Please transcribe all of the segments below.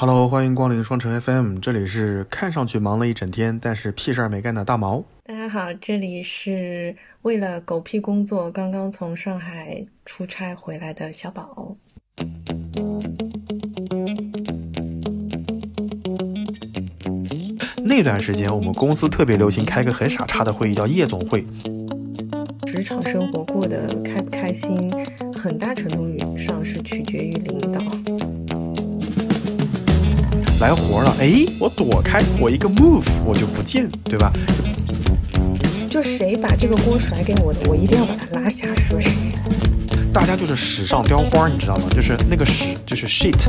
Hello，欢迎光临双城 FM，这里是看上去忙了一整天，但是屁事儿没干的大毛。大家好，这里是为了狗屁工作刚刚从上海出差回来的小宝。那段时间，我们公司特别流行开个很傻叉的会议，叫夜总会。职场生活过得开不开心，很大程度上是取决于领导。来活了，哎，我躲开，我一个 move 我就不见，对吧？就谁把这个锅甩给我的，我一定要把它拉下水。大家就是屎上雕花，你知道吗？就是那个屎，就是 shit。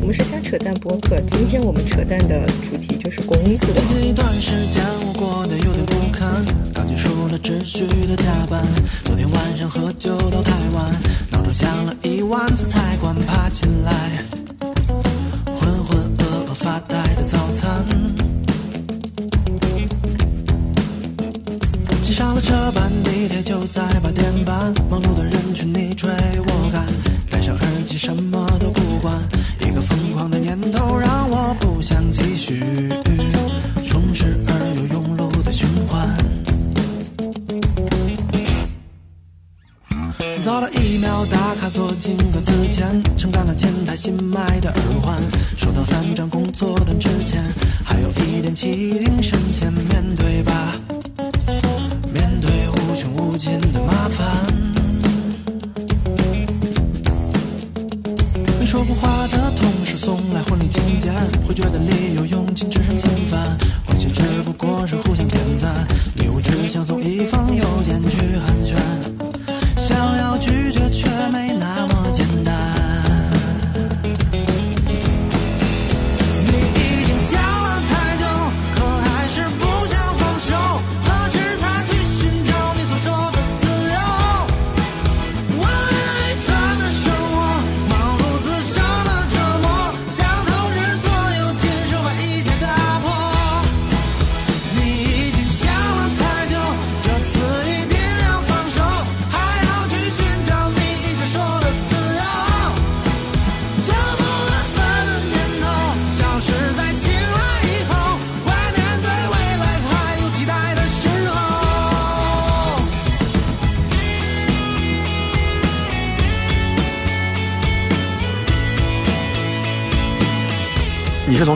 我们是瞎扯淡播客，今天我们扯淡的主题就是工作。这一段时间我过得有点不堪，刚结束了秩序的加班，昨天晚上喝酒到太晚，闹钟响了一万次才关爬起来。班地铁就在八点半，忙碌的人群你追我赶，戴上耳机什么都不管，一个疯狂的念头让我不想继续，充实而又庸碌的循环。早了一秒打卡坐进格子前，撑干了前台新买的耳环。收到三张工作单之前，还有一点气定神闲面对吧，说过话的同事送来婚礼请柬，会觉得累。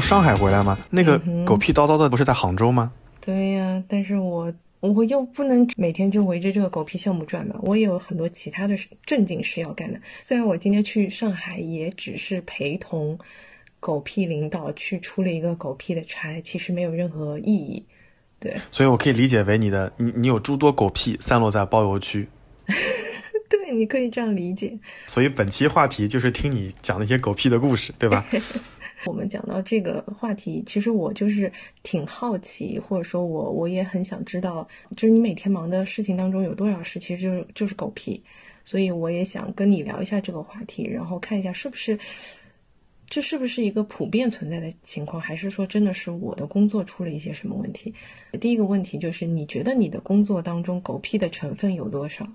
上海回来吗？那个狗屁叨叨的不是在杭州吗？对呀，但是我我又不能每天就围着这个狗屁项目转吧，我也有很多其他的正经事要干的。虽然我今天去上海也只是陪同狗屁领导去出了一个狗屁的差，其实没有任何意义。对，所以我可以理解为你的你你有诸多狗屁散落在包邮区。对，你可以这样理解。所以本期话题就是听你讲那些狗屁的故事，对吧？我们讲到这个话题，其实我就是挺好奇，或者说我我也很想知道，就是你每天忙的事情当中有多少事其实就是就是狗屁，所以我也想跟你聊一下这个话题，然后看一下是不是这是不是一个普遍存在的情况，还是说真的是我的工作出了一些什么问题？第一个问题就是，你觉得你的工作当中狗屁的成分有多少？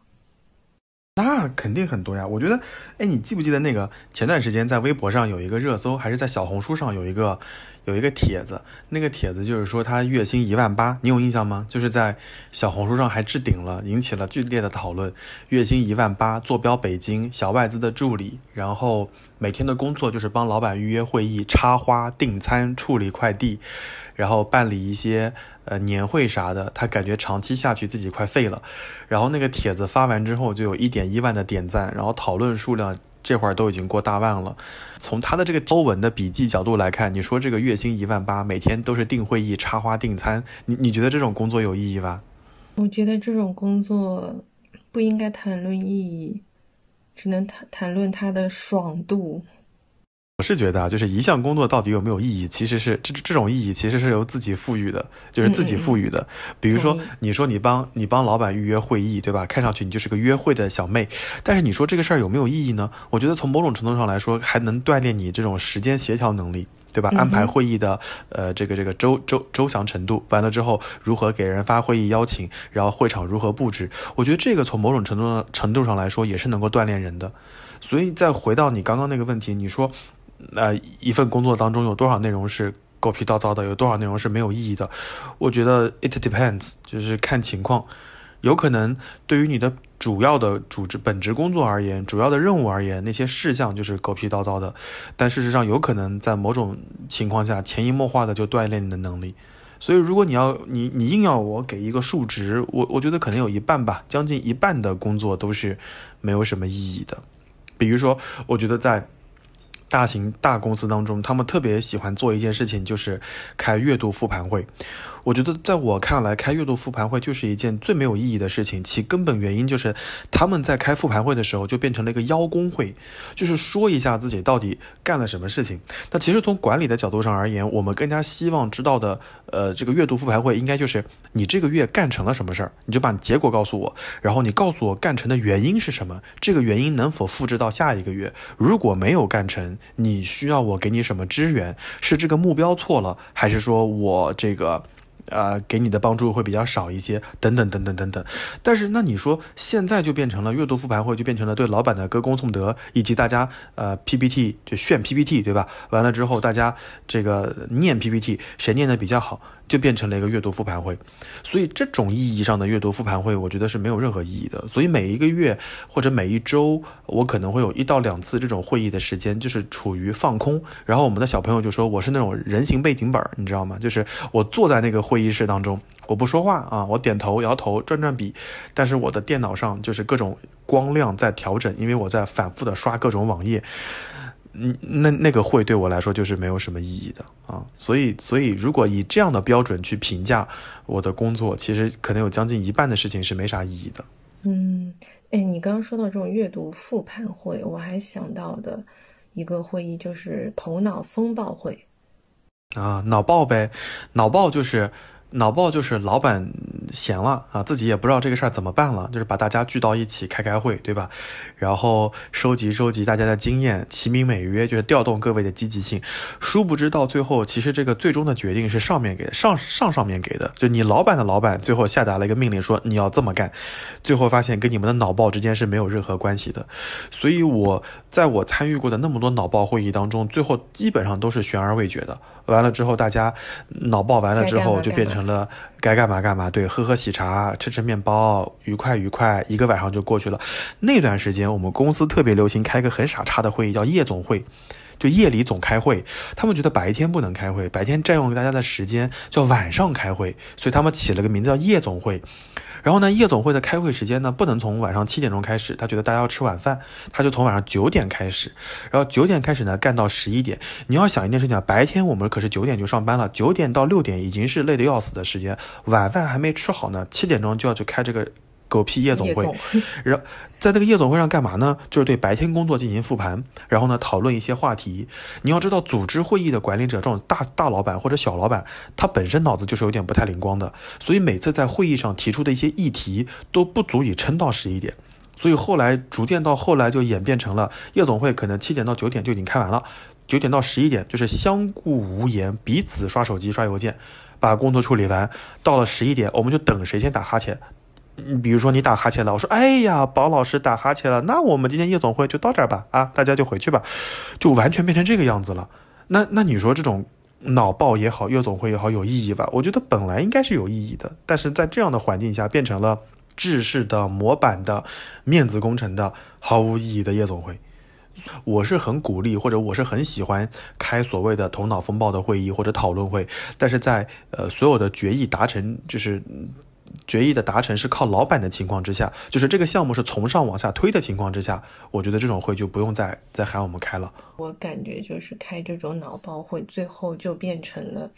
那肯定很多呀，我觉得，哎，你记不记得那个前段时间在微博上有一个热搜，还是在小红书上有一个有一个帖子，那个帖子就是说他月薪一万八，你有印象吗？就是在小红书上还置顶了，引起了剧烈的讨论。月薪一万八，坐标北京，小外资的助理，然后每天的工作就是帮老板预约会议、插花、订餐、处理快递，然后办理一些。呃，年会啥的，他感觉长期下去自己快废了。然后那个帖子发完之后，就有一点一万的点赞，然后讨论数量这会儿都已经过大万了。从他的这个欧文的笔记角度来看，你说这个月薪一万八，每天都是订会议、插花、订餐，你你觉得这种工作有意义吧？我觉得这种工作不应该谈论意义，只能谈谈论它的爽度。我是觉得啊，就是一项工作到底有没有意义，其实是这这种意义其实是由自己赋予的，就是自己赋予的。比如说，你说你帮你帮老板预约会议，对吧？看上去你就是个约会的小妹，但是你说这个事儿有没有意义呢？我觉得从某种程度上来说，还能锻炼你这种时间协调能力，对吧？安排会议的呃这个这个周周周详程度，完了之后如何给人发会议邀请，然后会场如何布置，我觉得这个从某种程度上程度上来说也是能够锻炼人的。所以再回到你刚刚那个问题，你说。呃一份工作当中有多少内容是狗屁叨叨的，有多少内容是没有意义的？我觉得 it depends，就是看情况。有可能对于你的主要的主职本职工作而言，主要的任务而言，那些事项就是狗屁叨叨的。但事实上，有可能在某种情况下，潜移默化的就锻炼你的能力。所以，如果你要你你硬要我给一个数值，我我觉得可能有一半吧，将近一半的工作都是没有什么意义的。比如说，我觉得在大型大公司当中，他们特别喜欢做一件事情，就是开月度复盘会。我觉得，在我看来，开月度复盘会就是一件最没有意义的事情。其根本原因就是他们在开复盘会的时候就变成了一个邀功会，就是说一下自己到底干了什么事情。那其实从管理的角度上而言，我们更加希望知道的，呃，这个月度复盘会应该就是你这个月干成了什么事儿，你就把结果告诉我，然后你告诉我干成的原因是什么，这个原因能否复制到下一个月？如果没有干成，你需要我给你什么支援？是这个目标错了，还是说我这个？呃，给你的帮助会比较少一些，等等等等等等。但是，那你说现在就变成了阅读复盘会，就变成了对老板的歌功颂德，以及大家呃 PPT 就炫 PPT，对吧？完了之后，大家这个念 PPT，谁念的比较好？就变成了一个阅读复盘会，所以这种意义上的阅读复盘会，我觉得是没有任何意义的。所以每一个月或者每一周，我可能会有一到两次这种会议的时间，就是处于放空。然后我们的小朋友就说我是那种人形背景板，你知道吗？就是我坐在那个会会议室当中，我不说话啊，我点头摇头转转笔，但是我的电脑上就是各种光亮在调整，因为我在反复的刷各种网页。嗯，那那个会对我来说就是没有什么意义的啊，所以所以如果以这样的标准去评价我的工作，其实可能有将近一半的事情是没啥意义的。嗯，哎，你刚刚说到这种阅读复盘会，我还想到的一个会议就是头脑风暴会啊，脑爆呗，脑爆就是。脑爆就是老板闲了啊，自己也不知道这个事儿怎么办了，就是把大家聚到一起开开会，对吧？然后收集收集大家的经验，齐名美约，就是调动各位的积极性。殊不知到最后，其实这个最终的决定是上面给的，上上上面给的，就你老板的老板最后下达了一个命令，说你要这么干。最后发现跟你们的脑爆之间是没有任何关系的。所以我在我参与过的那么多脑爆会议当中，最后基本上都是悬而未决的。完了之后，大家脑爆完了之后就变成。成了该干嘛干嘛，对，喝喝喜茶，吃吃面包，愉快愉快，一个晚上就过去了。那段时间，我们公司特别流行开个很傻叉的会议，叫夜总会，就夜里总开会。他们觉得白天不能开会，白天占用大家的时间，叫晚上开会，所以他们起了个名字叫夜总会。然后呢，夜总会的开会时间呢，不能从晚上七点钟开始，他觉得大家要吃晚饭，他就从晚上九点开始，然后九点开始呢，干到十一点。你要想一件事情，白天我们可是九点就上班了，九点到六点已经是累得要死的时间，晚饭还没吃好呢，七点钟就要去开这个。狗屁夜总会，然后在这个夜总会上干嘛呢？就是对白天工作进行复盘，然后呢讨论一些话题。你要知道，组织会议的管理者这种大大老板或者小老板，他本身脑子就是有点不太灵光的，所以每次在会议上提出的一些议题都不足以撑到十一点。所以后来逐渐到后来就演变成了夜总会可能七点到九点就已经开完了，九点到十一点就是相顾无言，彼此刷手机刷邮件，把工作处理完。到了十一点，我们就等谁先打哈欠。你比如说你打哈欠了，我说哎呀，宝老师打哈欠了，那我们今天夜总会就到这儿吧，啊，大家就回去吧，就完全变成这个样子了。那那你说这种脑爆也好，夜总会也好，有意义吧？我觉得本来应该是有意义的，但是在这样的环境下，变成了制式的模板的面子工程的毫无意义的夜总会。我是很鼓励，或者我是很喜欢开所谓的头脑风暴的会议或者讨论会，但是在呃所有的决议达成就是。决议的达成是靠老板的情况之下，就是这个项目是从上往下推的情况之下，我觉得这种会就不用再再喊我们开了。我感觉就是开这种脑包会，最后就变成了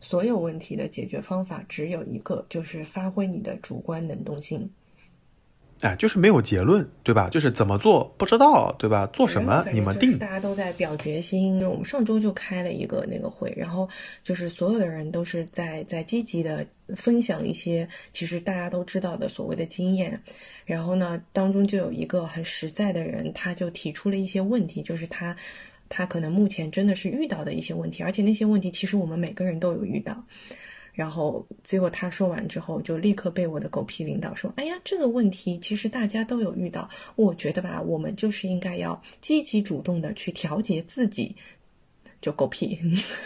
所有问题的解决方法只有一个，就是发挥你的主观能动性。哎，就是没有结论，对吧？就是怎么做不知道，对吧？做什么你们定。大家都在表决心。我们上周就开了一个那个会，然后就是所有的人都是在在积极的分享一些其实大家都知道的所谓的经验。然后呢，当中就有一个很实在的人，他就提出了一些问题，就是他他可能目前真的是遇到的一些问题，而且那些问题其实我们每个人都有遇到。然后结果他说完之后，就立刻被我的狗屁领导说：“哎呀，这个问题其实大家都有遇到。我觉得吧，我们就是应该要积极主动的去调节自己就狗屁。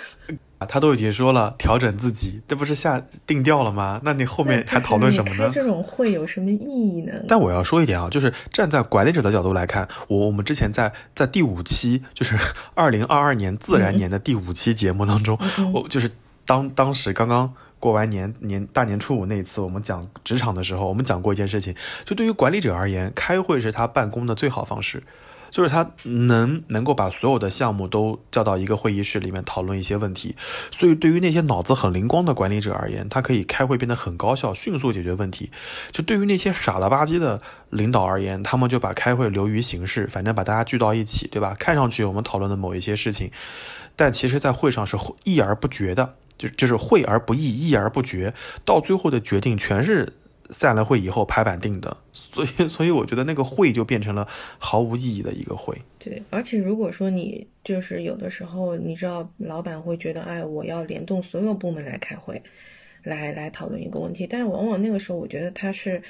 啊，他都已经说了调整自己，这不是下定调了吗？那你后面还讨论什么呢？开这种会有什么意义呢？但我要说一点啊，就是站在管理者的角度来看，我我们之前在在第五期，就是 二零二二年自然年的第五期节目当中，我就是当当时刚刚过完年年大年初五那一次，我们讲职场的时候，我们讲过一件事情，就对于管理者而言，开会是他办公的最好方式。就是他能能够把所有的项目都叫到一个会议室里面讨论一些问题，所以对于那些脑子很灵光的管理者而言，他可以开会变得很高效，迅速解决问题。就对于那些傻了吧唧的领导而言，他们就把开会流于形式，反正把大家聚到一起，对吧？看上去我们讨论的某一些事情，但其实在会上是议而不决的，就就是会而不议，议而不决，到最后的决定全是。散了会以后拍板定的，所以 所以我觉得那个会就变成了毫无意义的一个会。对，而且如果说你就是有的时候，你知道老板会觉得，哎，我要联动所有部门来开会，来来讨论一个问题，但是往往那个时候，我觉得他是，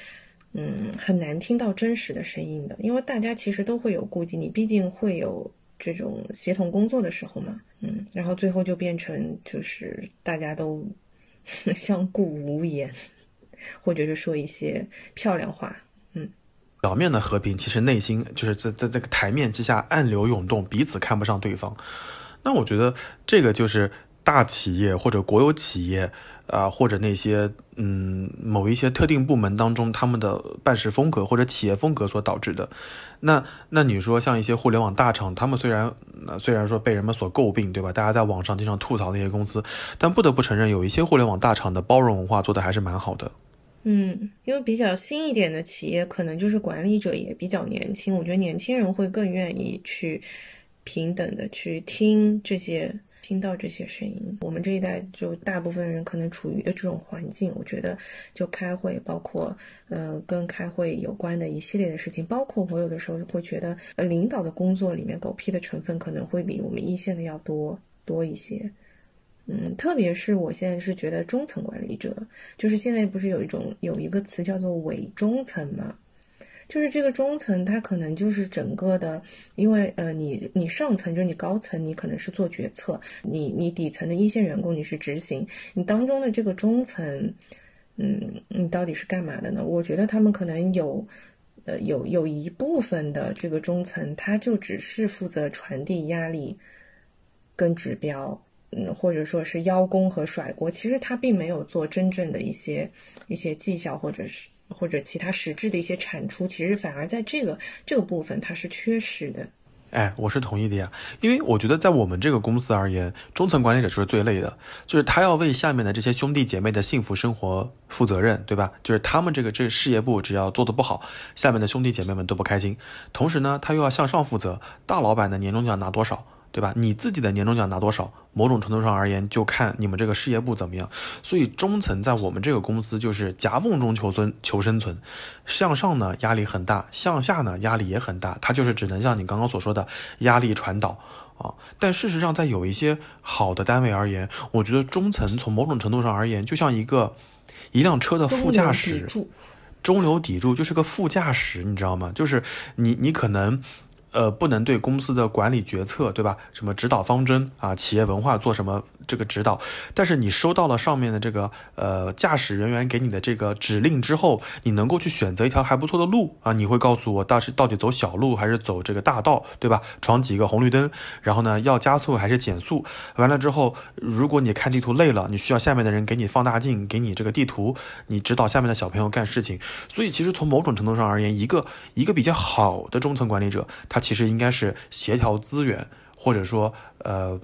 嗯，很难听到真实的声音的，因为大家其实都会有顾忌，你毕竟会有这种协同工作的时候嘛，嗯，然后最后就变成就是大家都 相顾无言。或者是说一些漂亮话，嗯，表面的和平，其实内心就是在在这个台面之下暗流涌动，彼此看不上对方。那我觉得这个就是大企业或者国有企业啊，或者那些嗯某一些特定部门当中他们的办事风格或者企业风格所导致的。那那你说像一些互联网大厂，他们虽然虽然说被人们所诟病，对吧？大家在网上经常吐槽那些公司，但不得不承认，有一些互联网大厂的包容文化做的还是蛮好的。嗯，因为比较新一点的企业，可能就是管理者也比较年轻，我觉得年轻人会更愿意去平等的去听这些，听到这些声音。我们这一代就大部分人可能处于的这种环境，我觉得就开会，包括呃跟开会有关的一系列的事情，包括我有的时候会觉得，呃领导的工作里面狗屁的成分可能会比我们一线的要多多一些。嗯，特别是我现在是觉得中层管理者，就是现在不是有一种有一个词叫做伪中层嘛，就是这个中层他可能就是整个的，因为呃你你上层就是你高层你可能是做决策，你你底层的一线员工你是执行，你当中的这个中层，嗯，你到底是干嘛的呢？我觉得他们可能有，呃有有一部分的这个中层，他就只是负责传递压力跟指标。嗯，或者说是邀功和甩锅，其实他并没有做真正的一些一些绩效，或者是或者其他实质的一些产出，其实反而在这个这个部分它是缺失的。哎，我是同意的呀，因为我觉得在我们这个公司而言，中层管理者就是最累的，就是他要为下面的这些兄弟姐妹的幸福生活负责任，对吧？就是他们这个这事业部只要做的不好，下面的兄弟姐妹们都不开心。同时呢，他又要向上负责，大老板的年终奖拿多少？对吧？你自己的年终奖拿多少？某种程度上而言，就看你们这个事业部怎么样。所以中层在我们这个公司就是夹缝中求存、求生存。向上呢压力很大，向下呢压力也很大。它就是只能像你刚刚所说的压力传导啊。但事实上，在有一些好的单位而言，我觉得中层从某种程度上而言，就像一个一辆车的副驾驶，中流砥柱就是个副驾驶，你知道吗？就是你，你可能。呃，不能对公司的管理决策，对吧？什么指导方针啊，企业文化做什么这个指导？但是你收到了上面的这个呃驾驶人员给你的这个指令之后，你能够去选择一条还不错的路啊？你会告诉我，到是到底走小路还是走这个大道，对吧？闯几个红绿灯，然后呢，要加速还是减速？完了之后，如果你看地图累了，你需要下面的人给你放大镜，给你这个地图，你指导下面的小朋友干事情。所以其实从某种程度上而言，一个一个比较好的中层管理者，他。其实应该是协调资源，或者说，呃，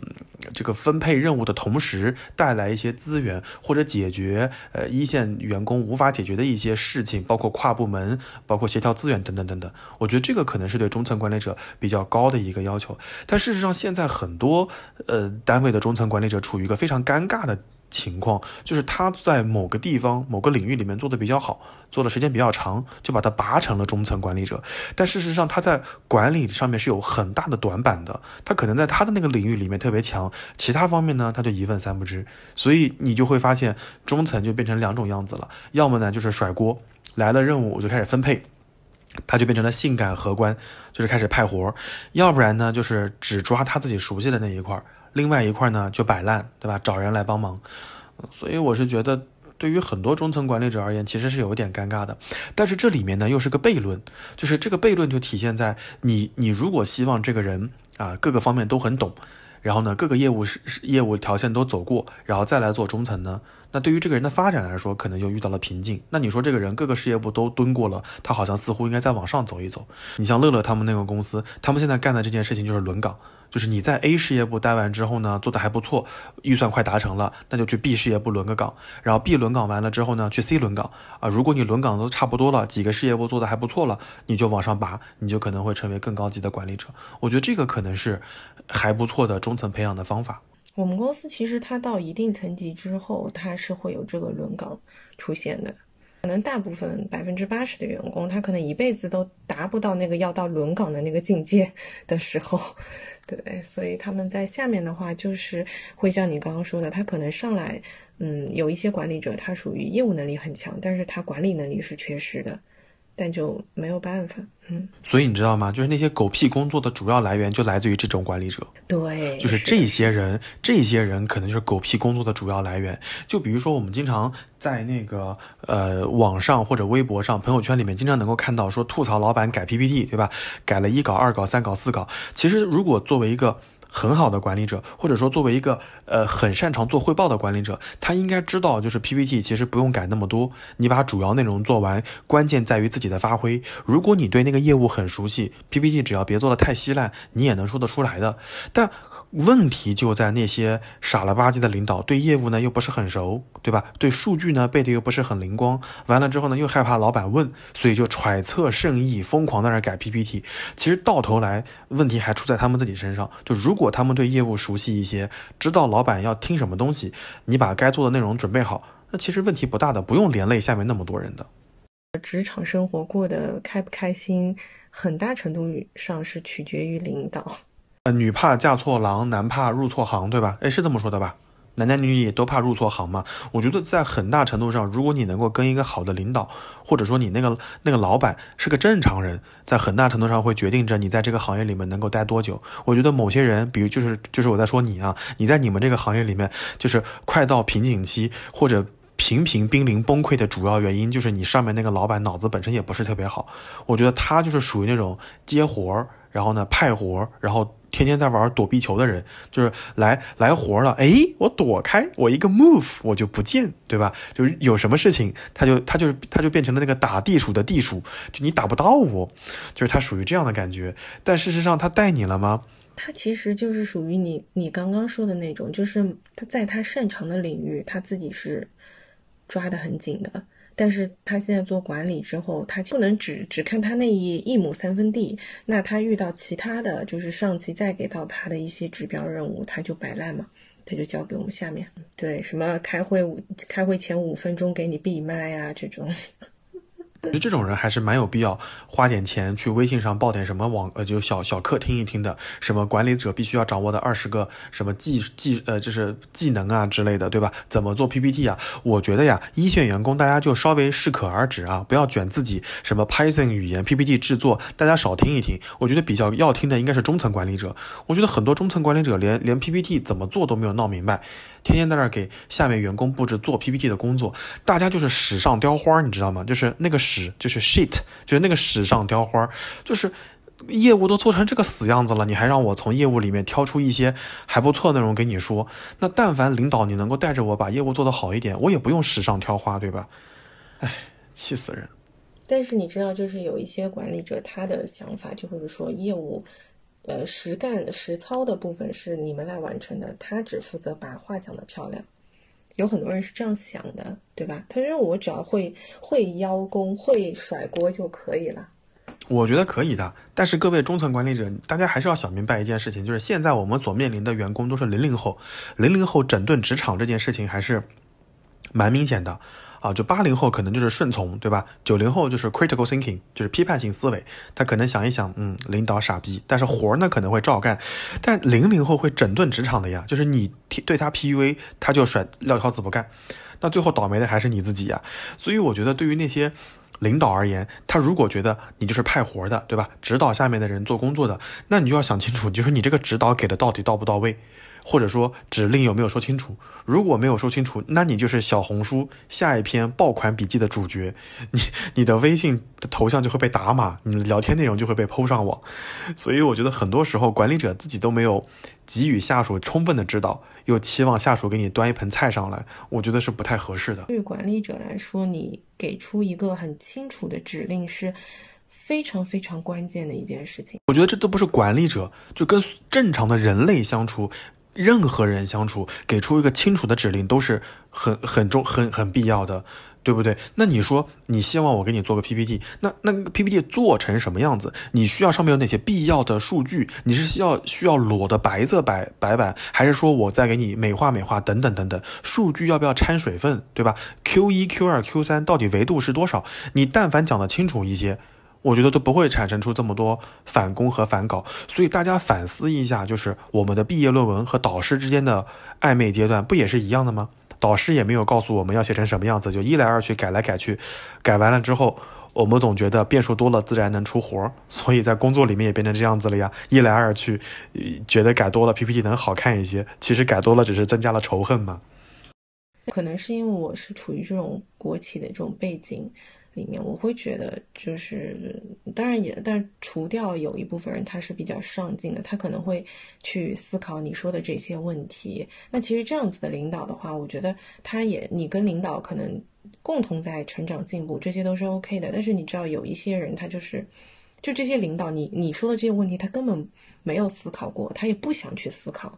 这个分配任务的同时带来一些资源，或者解决呃一线员工无法解决的一些事情，包括跨部门，包括协调资源等等等等。我觉得这个可能是对中层管理者比较高的一个要求。但事实上，现在很多呃单位的中层管理者处于一个非常尴尬的。情况就是他在某个地方、某个领域里面做的比较好，做的时间比较长，就把他拔成了中层管理者。但事实上，他在管理上面是有很大的短板的。他可能在他的那个领域里面特别强，其他方面呢，他就一问三不知。所以你就会发现，中层就变成两种样子了：要么呢就是甩锅，来了任务我就开始分配，他就变成了性感荷官，就是开始派活；要不然呢就是只抓他自己熟悉的那一块。另外一块呢就摆烂，对吧？找人来帮忙。所以我是觉得，对于很多中层管理者而言，其实是有一点尴尬的。但是这里面呢又是个悖论，就是这个悖论就体现在你你如果希望这个人啊各个方面都很懂。然后呢，各个业务是业务条线都走过，然后再来做中层呢？那对于这个人的发展来说，可能就遇到了瓶颈。那你说这个人各个事业部都蹲过了，他好像似乎应该再往上走一走。你像乐乐他们那个公司，他们现在干的这件事情就是轮岗。就是你在 A 事业部待完之后呢，做的还不错，预算快达成了，那就去 B 事业部轮个岗，然后 B 轮岗完了之后呢，去 C 轮岗啊。如果你轮岗都差不多了，几个事业部做的还不错了，你就往上拔，你就可能会成为更高级的管理者。我觉得这个可能是还不错的中层培养的方法。我们公司其实它到一定层级之后，它是会有这个轮岗出现的。可能大部分百分之八十的员工，他可能一辈子都达不到那个要到轮岗的那个境界的时候，对，所以他们在下面的话，就是会像你刚刚说的，他可能上来，嗯，有一些管理者他属于业务能力很强，但是他管理能力是缺失的。但就没有办法，嗯，所以你知道吗？就是那些狗屁工作的主要来源就来自于这种管理者，对，就是这些人，这些人可能就是狗屁工作的主要来源。就比如说，我们经常在那个呃网上或者微博上、朋友圈里面，经常能够看到说吐槽老板改 PPT，对吧？改了一稿、二稿、三稿、四稿。其实如果作为一个很好的管理者，或者说作为一个呃很擅长做汇报的管理者，他应该知道，就是 PPT 其实不用改那么多，你把主要内容做完，关键在于自己的发挥。如果你对那个业务很熟悉，PPT 只要别做的太稀烂，你也能说得出来的。但问题就在那些傻了吧唧的领导，对业务呢又不是很熟，对吧？对数据呢背的又不是很灵光，完了之后呢又害怕老板问，所以就揣测圣意，疯狂在那改 PPT。其实到头来问题还出在他们自己身上。就如果他们对业务熟悉一些，知道老板要听什么东西，你把该做的内容准备好，那其实问题不大的，不用连累下面那么多人的。职场生活过得开不开心，很大程度上是取决于领导。呃，女怕嫁错郎，男怕入错行，对吧？哎，是这么说的吧？男男女女也都怕入错行嘛。我觉得在很大程度上，如果你能够跟一个好的领导，或者说你那个那个老板是个正常人，在很大程度上会决定着你在这个行业里面能够待多久。我觉得某些人，比如就是就是我在说你啊，你在你们这个行业里面，就是快到瓶颈期或者频频濒临崩溃的主要原因，就是你上面那个老板脑子本身也不是特别好。我觉得他就是属于那种接活儿，然后呢派活，然后。天天在玩躲避球的人，就是来来活了，哎，我躲开，我一个 move 我就不见，对吧？就是有什么事情，他就他就他就变成了那个打地鼠的地鼠，就你打不到我，就是他属于这样的感觉。但事实上，他带你了吗？他其实就是属于你你刚刚说的那种，就是他在他擅长的领域，他自己是抓得很紧的。但是他现在做管理之后，他不能只只看他那一一亩三分地，那他遇到其他的就是上级再给到他的一些指标任务，他就摆烂嘛，他就交给我们下面。对，什么开会五开会前五分钟给你闭麦啊这种。我觉得这种人还是蛮有必要花点钱去微信上报点什么网呃，就小小课听一听的，什么管理者必须要掌握的二十个什么技技呃，就是技能啊之类的，对吧？怎么做 PPT 啊？我觉得呀，一线员工大家就稍微适可而止啊，不要卷自己什么 Python 语言 PPT 制作，大家少听一听。我觉得比较要听的应该是中层管理者。我觉得很多中层管理者连连 PPT 怎么做都没有闹明白。天天在那儿给下面员工布置做 PPT 的工作，大家就是屎上雕花，你知道吗？就是那个屎，就是 shit，就是那个屎上雕花，就是业务都做成这个死样子了，你还让我从业务里面挑出一些还不错的内容给你说？那但凡领导你能够带着我把业务做得好一点，我也不用纸上挑花，对吧？哎，气死人！但是你知道，就是有一些管理者他的想法就会是说业务。呃，实干实操的部分是你们来完成的，他只负责把话讲得漂亮。有很多人是这样想的，对吧？他认为我只要会会邀功、会甩锅就可以了。我觉得可以的，但是各位中层管理者，大家还是要想明白一件事情，就是现在我们所面临的员工都是零零后，零零后整顿职场这件事情还是蛮明显的。啊，就八零后可能就是顺从，对吧？九零后就是 critical thinking，就是批判性思维。他可能想一想，嗯，领导傻逼，但是活儿呢可能会照干。但零零后会整顿职场的呀，就是你对他 PUA，他就甩撂挑子不干。那最后倒霉的还是你自己呀。所以我觉得，对于那些领导而言，他如果觉得你就是派活的，对吧？指导下面的人做工作的，那你就要想清楚，就是你这个指导给的到底到不到位。或者说指令有没有说清楚？如果没有说清楚，那你就是小红书下一篇爆款笔记的主角，你你的微信的头像就会被打码，你的聊天内容就会被抛上网。所以我觉得很多时候管理者自己都没有给予下属充分的指导，又期望下属给你端一盆菜上来，我觉得是不太合适的。对于管理者来说，你给出一个很清楚的指令是非常非常关键的一件事情。我觉得这都不是管理者，就跟正常的人类相处。任何人相处，给出一个清楚的指令都是很很重、很很必要的，对不对？那你说，你希望我给你做个 PPT，那那个 PPT 做成什么样子？你需要上面有哪些必要的数据？你是需要需要裸的白色白白板，还是说我再给你美化美化等等等等？数据要不要掺水分，对吧？Q 一、Q 二、Q 三到底维度是多少？你但凡讲得清楚一些。我觉得都不会产生出这么多反攻和反稿，所以大家反思一下，就是我们的毕业论文和导师之间的暧昧阶段不也是一样的吗？导师也没有告诉我们要写成什么样子，就一来二去改来改去，改完了之后，我们总觉得变数多了自然能出活儿，所以在工作里面也变成这样子了呀。一来二去，觉得改多了 PPT 能好看一些，其实改多了只是增加了仇恨嘛。可能是因为我是处于这种国企的这种背景。里面我会觉得，就是当然也，但除掉有一部分人他是比较上进的，他可能会去思考你说的这些问题。那其实这样子的领导的话，我觉得他也你跟领导可能共同在成长进步，这些都是 OK 的。但是你知道有一些人他就是，就这些领导，你你说的这些问题他根本没有思考过，他也不想去思考，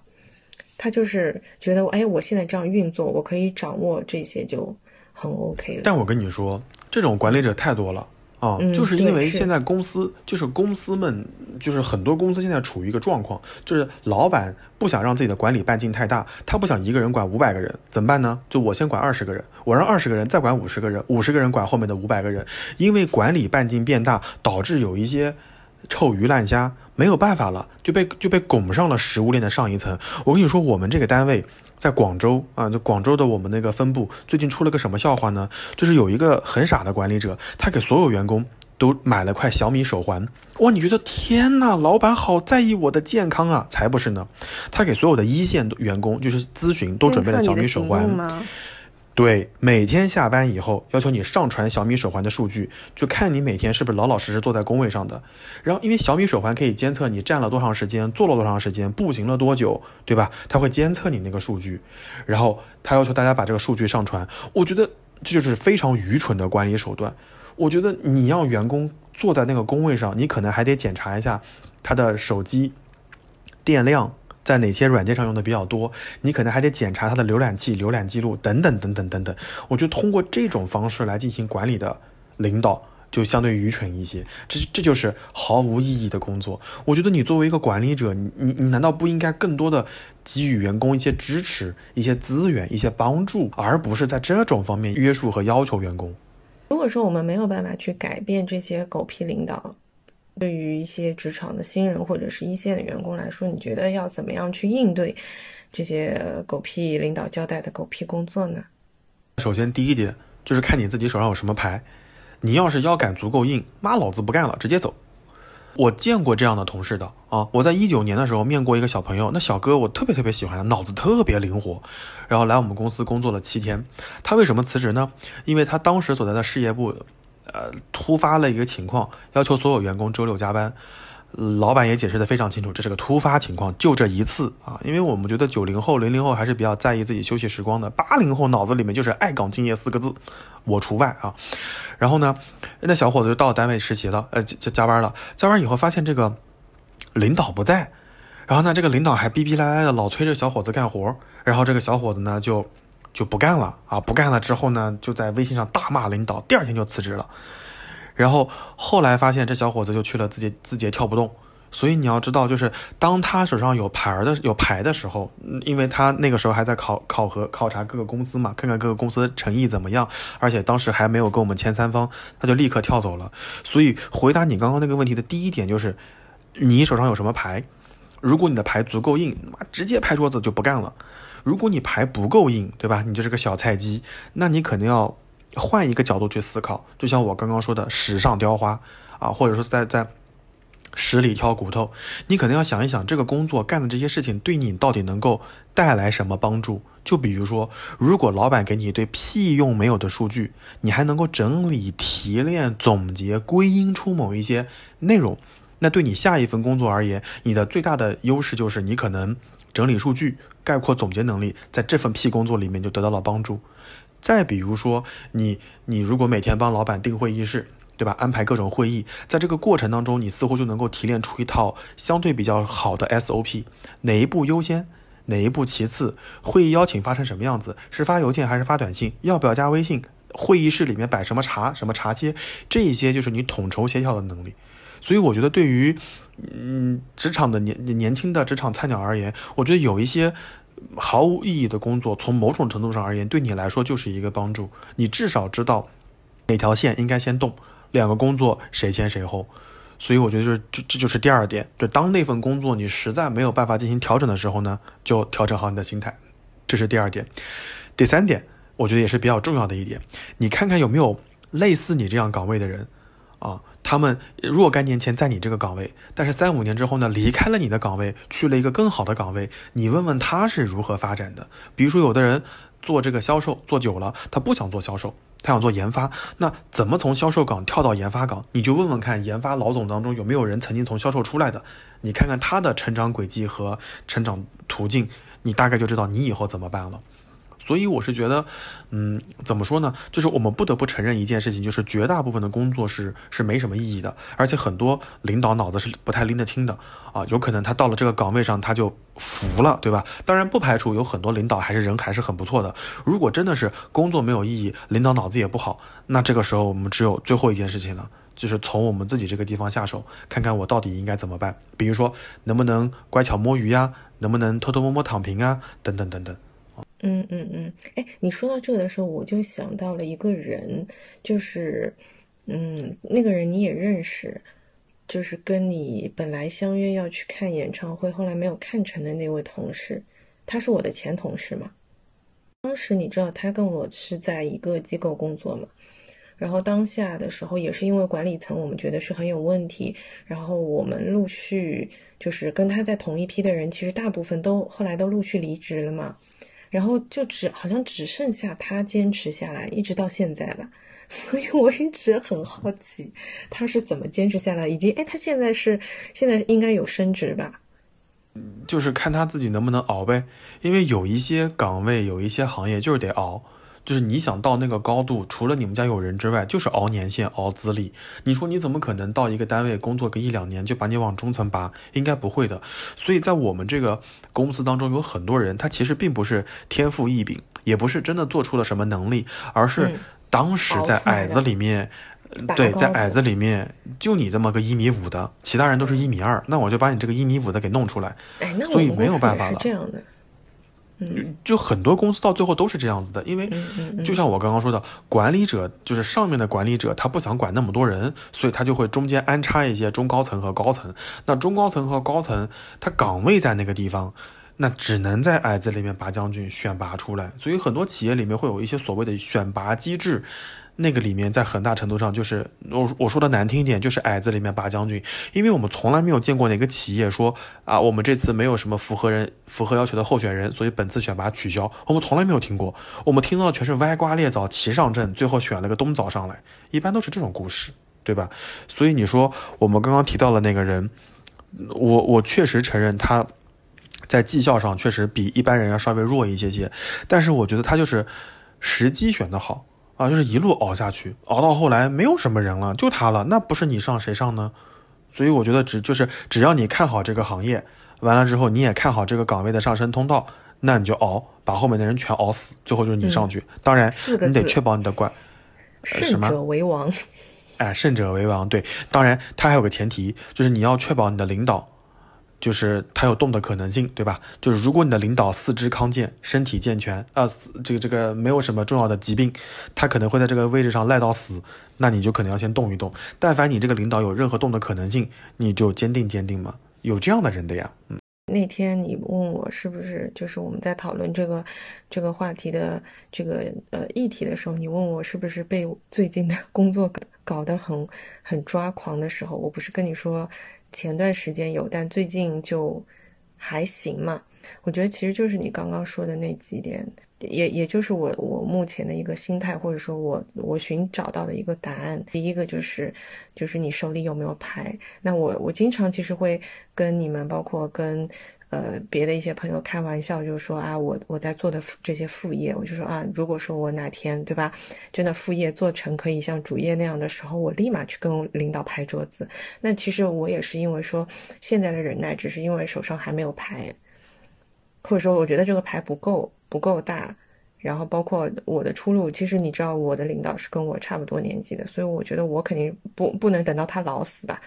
他就是觉得哎，我现在这样运作，我可以掌握这些就很 OK 了。但我跟你说。这种管理者太多了啊，就是因为现在公司就是公司们就是很多公司现在处于一个状况，就是老板不想让自己的管理半径太大，他不想一个人管五百个人，怎么办呢？就我先管二十个人，我让二十个人再管五十个人，五十个人管后面的五百个人，因为管理半径变大，导致有一些臭鱼烂虾没有办法了，就被就被拱上了食物链的上一层。我跟你说，我们这个单位。在广州啊，就广州的我们那个分部最近出了个什么笑话呢？就是有一个很傻的管理者，他给所有员工都买了块小米手环。哇，你觉得天呐，老板好在意我的健康啊？才不是呢，他给所有的一线员工就是咨询都准备了小米手环。对，每天下班以后要求你上传小米手环的数据，就看你每天是不是老老实实坐在工位上的。然后，因为小米手环可以监测你站了多长时间，坐了多长时间，步行了多久，对吧？它会监测你那个数据，然后他要求大家把这个数据上传。我觉得这就是非常愚蠢的管理手段。我觉得你让员工坐在那个工位上，你可能还得检查一下他的手机电量。在哪些软件上用的比较多？你可能还得检查它的浏览器浏览记录等等等等等等。我觉得通过这种方式来进行管理的领导就相对愚蠢一些，这这就是毫无意义的工作。我觉得你作为一个管理者，你你你难道不应该更多的给予员工一些支持、一些资源、一些帮助，而不是在这种方面约束和要求员工？如果说我们没有办法去改变这些狗屁领导。对于一些职场的新人或者是一线的员工来说，你觉得要怎么样去应对这些狗屁领导交代的狗屁工作呢？首先，第一点就是看你自己手上有什么牌。你要是腰杆足够硬，妈老子不干了，直接走。我见过这样的同事的啊！我在一九年的时候面过一个小朋友，那小哥我特别特别喜欢，脑子特别灵活，然后来我们公司工作了七天。他为什么辞职呢？因为他当时所在的事业部。呃，突发了一个情况，要求所有员工周六加班。老板也解释的非常清楚，这是个突发情况，就这一次啊。因为我们觉得九零后、零零后还是比较在意自己休息时光的，八零后脑子里面就是爱岗敬业四个字，我除外啊。然后呢，那小伙子就到单位实习了，呃，加加班了。加班以后发现这个领导不在，然后呢，这个领导还逼逼赖赖的老催着小伙子干活，然后这个小伙子呢就。就不干了啊！不干了之后呢，就在微信上大骂领导，第二天就辞职了。然后后来发现这小伙子就去了字节，字节跳不动。所以你要知道，就是当他手上有牌的有牌的时候，因为他那个时候还在考考核考察各个公司嘛，看看各个公司诚意怎么样，而且当时还没有跟我们签三方，他就立刻跳走了。所以回答你刚刚那个问题的第一点就是，你手上有什么牌？如果你的牌足够硬，直接拍桌子就不干了。如果你牌不够硬，对吧？你就是个小菜鸡，那你可能要换一个角度去思考。就像我刚刚说的，史上雕花啊，或者说在在十里挑骨头，你可能要想一想，这个工作干的这些事情对你到底能够带来什么帮助？就比如说，如果老板给你一堆屁用没有的数据，你还能够整理、提炼、总结、归因出某一些内容，那对你下一份工作而言，你的最大的优势就是你可能整理数据、概括总结能力，在这份屁工作里面就得到了帮助。再比如说，你你如果每天帮老板定会议室。对吧？安排各种会议，在这个过程当中，你似乎就能够提炼出一套相对比较好的 SOP，哪一步优先，哪一步其次，会议邀请发成什么样子，是发邮件还是发短信，要不要加微信，会议室里面摆什么茶，什么茶歇，这一些就是你统筹协调的能力。所以我觉得，对于嗯职场的年年轻的职场菜鸟而言，我觉得有一些毫无意义的工作，从某种程度上而言，对你来说就是一个帮助。你至少知道哪条线应该先动。两个工作谁先谁后，所以我觉得就是这这就是第二点，就当那份工作你实在没有办法进行调整的时候呢，就调整好你的心态，这是第二点。第三点，我觉得也是比较重要的一点，你看看有没有类似你这样岗位的人啊，他们若干年前在你这个岗位，但是三五年之后呢离开了你的岗位，去了一个更好的岗位，你问问他是如何发展的。比如说有的人做这个销售做久了，他不想做销售。他想做研发，那怎么从销售岗跳到研发岗？你就问问看，研发老总当中有没有人曾经从销售出来的？你看看他的成长轨迹和成长途径，你大概就知道你以后怎么办了。所以我是觉得，嗯，怎么说呢？就是我们不得不承认一件事情，就是绝大部分的工作是是没什么意义的，而且很多领导脑子是不太拎得清的啊，有可能他到了这个岗位上他就服了，对吧？当然不排除有很多领导还是人还是很不错的。如果真的是工作没有意义，领导脑子也不好，那这个时候我们只有最后一件事情了，就是从我们自己这个地方下手，看看我到底应该怎么办。比如说能不能乖巧摸鱼呀，能不能偷偷摸摸躺平啊，等等等等。嗯嗯嗯，哎，你说到这个的时候，我就想到了一个人，就是，嗯，那个人你也认识，就是跟你本来相约要去看演唱会，后来没有看成的那位同事，他是我的前同事嘛。当时你知道他跟我是在一个机构工作嘛，然后当下的时候也是因为管理层我们觉得是很有问题，然后我们陆续就是跟他在同一批的人，其实大部分都后来都陆续离职了嘛。然后就只好像只剩下他坚持下来，一直到现在吧。所以我一直很好奇，他是怎么坚持下来，以及哎，他现在是现在应该有升职吧？就是看他自己能不能熬呗。因为有一些岗位，有一些行业就是得熬。就是你想到那个高度，除了你们家有人之外，就是熬年限、熬资历。你说你怎么可能到一个单位工作个一两年就把你往中层拔？应该不会的。所以在我们这个公司当中，有很多人，他其实并不是天赋异禀，也不是真的做出了什么能力，而是当时在矮子里面，对，在矮子里面就你这么个一米五的，其他人都是一米二，那我就把你这个一米五的给弄出来。哎，那所以没有办法了。这样的。就很多公司到最后都是这样子的，因为就像我刚刚说的，管理者就是上面的管理者，他不想管那么多人，所以他就会中间安插一些中高层和高层。那中高层和高层，他岗位在那个地方，那只能在矮子里面拔将军选拔出来。所以很多企业里面会有一些所谓的选拔机制。那个里面在很大程度上就是我我说的难听一点，就是矮子里面拔将军，因为我们从来没有见过哪个企业说啊，我们这次没有什么符合人符合要求的候选人，所以本次选拔取消。我们从来没有听过，我们听到的全是歪瓜裂枣齐上阵，最后选了个冬枣上来，一般都是这种故事，对吧？所以你说我们刚刚提到的那个人，我我确实承认他在绩效上确实比一般人要稍微弱一些些，但是我觉得他就是时机选的好。啊，就是一路熬下去，熬到后来没有什么人了，就他了，那不是你上谁上呢？所以我觉得只就是只要你看好这个行业，完了之后你也看好这个岗位的上升通道，那你就熬，把后面的人全熬死，最后就是你上去。当然，你得确保你的管，胜者为王。哎，胜者为王，对。当然，他还有个前提，就是你要确保你的领导。就是他有动的可能性，对吧？就是如果你的领导四肢康健、身体健全，啊，这个这个没有什么重要的疾病，他可能会在这个位置上赖到死，那你就可能要先动一动。但凡你这个领导有任何动的可能性，你就坚定坚定嘛。有这样的人的呀，嗯。那天你问我是不是就是我们在讨论这个这个话题的这个呃议题的时候，你问我是不是被最近的工作搞得很很抓狂的时候，我不是跟你说。前段时间有，但最近就还行嘛。我觉得其实就是你刚刚说的那几点，也也就是我我目前的一个心态，或者说我我寻找到的一个答案。第一个就是就是你手里有没有牌？那我我经常其实会跟你们，包括跟。呃，别的一些朋友开玩笑，就说啊，我我在做的这些副业，我就说啊，如果说我哪天对吧，真的副业做成可以像主业那样的时候，我立马去跟领导拍桌子。那其实我也是因为说现在的忍耐，只是因为手上还没有牌，或者说我觉得这个牌不够不够大。然后包括我的出路，其实你知道我的领导是跟我差不多年纪的，所以我觉得我肯定不不能等到他老死吧，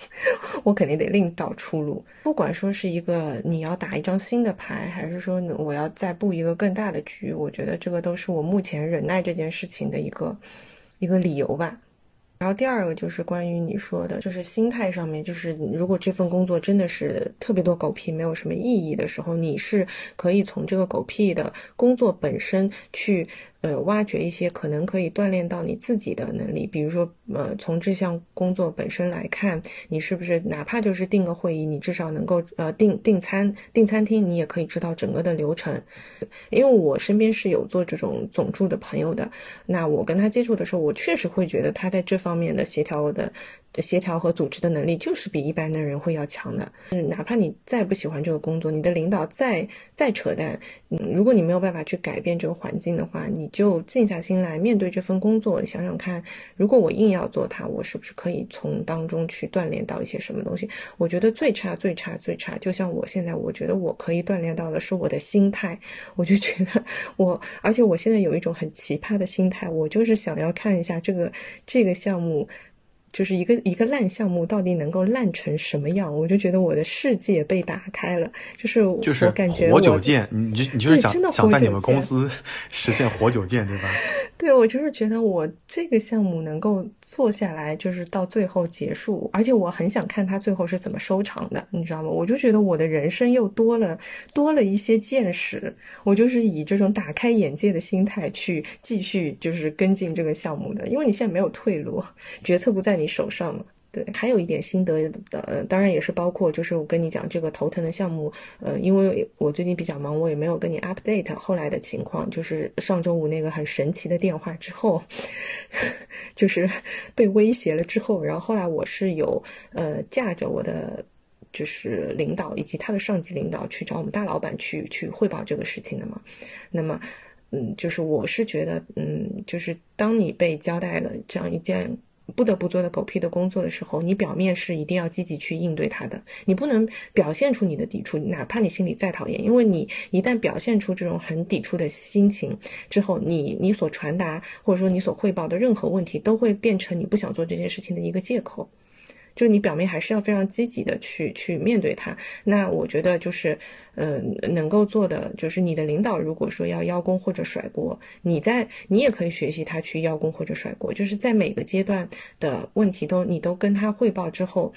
我肯定得另找出路。不管说是一个你要打一张新的牌，还是说我要再布一个更大的局，我觉得这个都是我目前忍耐这件事情的一个一个理由吧。然后第二个就是关于你说的，就是心态上面，就是如果这份工作真的是特别多狗屁，没有什么意义的时候，你是可以从这个狗屁的工作本身去。呃，挖掘一些可能可以锻炼到你自己的能力，比如说，呃，从这项工作本身来看，你是不是哪怕就是订个会议，你至少能够呃订订餐订餐厅，你也可以知道整个的流程。因为我身边是有做这种总助的朋友的，那我跟他接触的时候，我确实会觉得他在这方面的协调的。协调和组织的能力就是比一般的人会要强的。嗯，哪怕你再不喜欢这个工作，你的领导再再扯淡，嗯，如果你没有办法去改变这个环境的话，你就静下心来面对这份工作，想想看，如果我硬要做它，我是不是可以从当中去锻炼到一些什么东西？我觉得最差、最差、最差，就像我现在，我觉得我可以锻炼到的是我的心态。我就觉得我，而且我现在有一种很奇葩的心态，我就是想要看一下这个这个项目。就是一个一个烂项目到底能够烂成什么样，我就觉得我的世界被打开了。就是就是我感觉活久见，你就你 就是想想在你们公司 实现活久见，对吧？对，我就是觉得我这个项目能够做下来，就是到最后结束，而且我很想看他最后是怎么收场的，你知道吗？我就觉得我的人生又多了多了一些见识，我就是以这种打开眼界的心态去继续就是跟进这个项目的，因为你现在没有退路，决策不在。你手上嘛？对，还有一点心得的，当然也是包括，就是我跟你讲这个头疼的项目，呃，因为我最近比较忙，我也没有跟你 update 后来的情况。就是上周五那个很神奇的电话之后，就是被威胁了之后，然后后来我是有呃架着我的就是领导以及他的上级领导去找我们大老板去去汇报这个事情的嘛。那么，嗯，就是我是觉得，嗯，就是当你被交代了这样一件。不得不做的狗屁的工作的时候，你表面是一定要积极去应对它的，你不能表现出你的抵触，哪怕你心里再讨厌，因为你一旦表现出这种很抵触的心情之后，你你所传达或者说你所汇报的任何问题，都会变成你不想做这件事情的一个借口。就你表面还是要非常积极的去去面对它。那我觉得就是，呃，能够做的就是你的领导如果说要邀功或者甩锅，你在你也可以学习他去邀功或者甩锅，就是在每个阶段的问题都你都跟他汇报之后，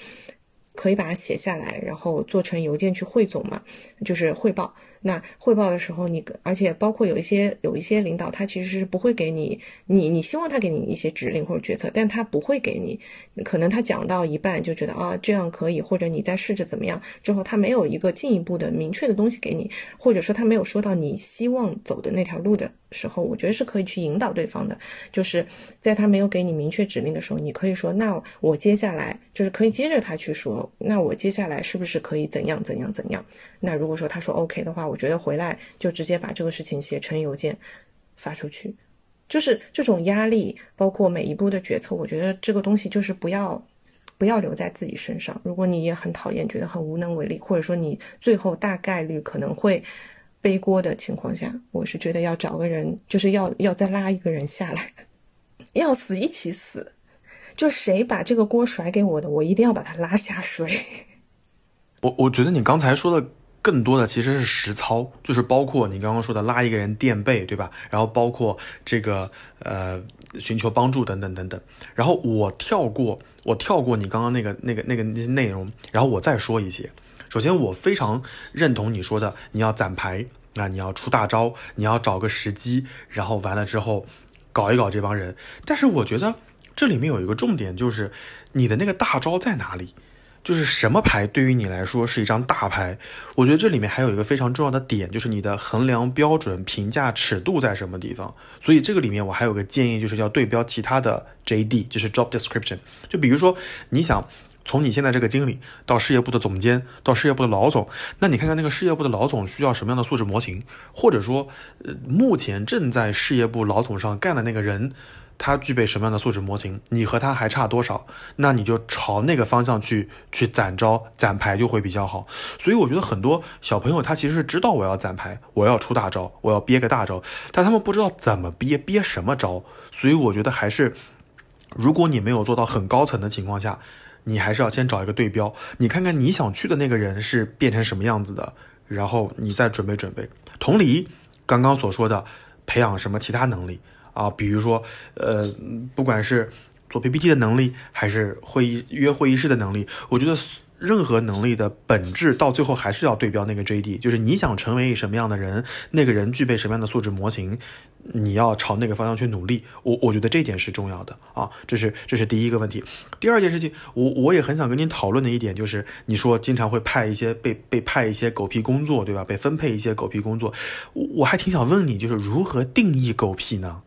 可以把它写下来，然后做成邮件去汇总嘛，就是汇报。那汇报的时候，你而且包括有一些有一些领导，他其实是不会给你，你你希望他给你一些指令或者决策，但他不会给你，可能他讲到一半就觉得啊这样可以，或者你再试着怎么样之后，他没有一个进一步的明确的东西给你，或者说他没有说到你希望走的那条路的时候，我觉得是可以去引导对方的，就是在他没有给你明确指令的时候，你可以说那我接下来就是可以接着他去说，那我接下来是不是可以怎样怎样怎样？那如果说他说 OK 的话，我觉得回来就直接把这个事情写成邮件发出去，就是这种压力，包括每一步的决策，我觉得这个东西就是不要不要留在自己身上。如果你也很讨厌，觉得很无能为力，或者说你最后大概率可能会背锅的情况下，我是觉得要找个人，就是要要再拉一个人下来，要死一起死，就谁把这个锅甩给我的，我一定要把他拉下水。我我觉得你刚才说的。更多的其实是实操，就是包括你刚刚说的拉一个人垫背，对吧？然后包括这个呃寻求帮助等等等等。然后我跳过，我跳过你刚刚那个那个那个那些内容，然后我再说一些。首先，我非常认同你说的，你要攒牌那，你要出大招，你要找个时机，然后完了之后搞一搞这帮人。但是我觉得这里面有一个重点，就是你的那个大招在哪里？就是什么牌对于你来说是一张大牌？我觉得这里面还有一个非常重要的点，就是你的衡量标准、评价尺度在什么地方。所以这个里面我还有个建议，就是要对标其他的 JD，就是 Job Description。就比如说你想从你现在这个经理到事业部的总监，到事业部的老总，那你看看那个事业部的老总需要什么样的素质模型，或者说，呃，目前正在事业部老总上干的那个人。他具备什么样的素质模型？你和他还差多少？那你就朝那个方向去去攒招攒牌就会比较好。所以我觉得很多小朋友他其实是知道我要攒牌，我要出大招，我要憋个大招，但他们不知道怎么憋，憋什么招。所以我觉得还是，如果你没有做到很高层的情况下，你还是要先找一个对标，你看看你想去的那个人是变成什么样子的，然后你再准备准备。同理，刚刚所说的培养什么其他能力。啊，比如说，呃，不管是做 PPT 的能力，还是会议约会议室的能力，我觉得任何能力的本质到最后还是要对标那个 JD，就是你想成为什么样的人，那个人具备什么样的素质模型，你要朝那个方向去努力。我我觉得这点是重要的啊，这是这是第一个问题。第二件事情，我我也很想跟您讨论的一点就是，你说经常会派一些被被派一些狗屁工作，对吧？被分配一些狗屁工作，我我还挺想问你，就是如何定义狗屁呢？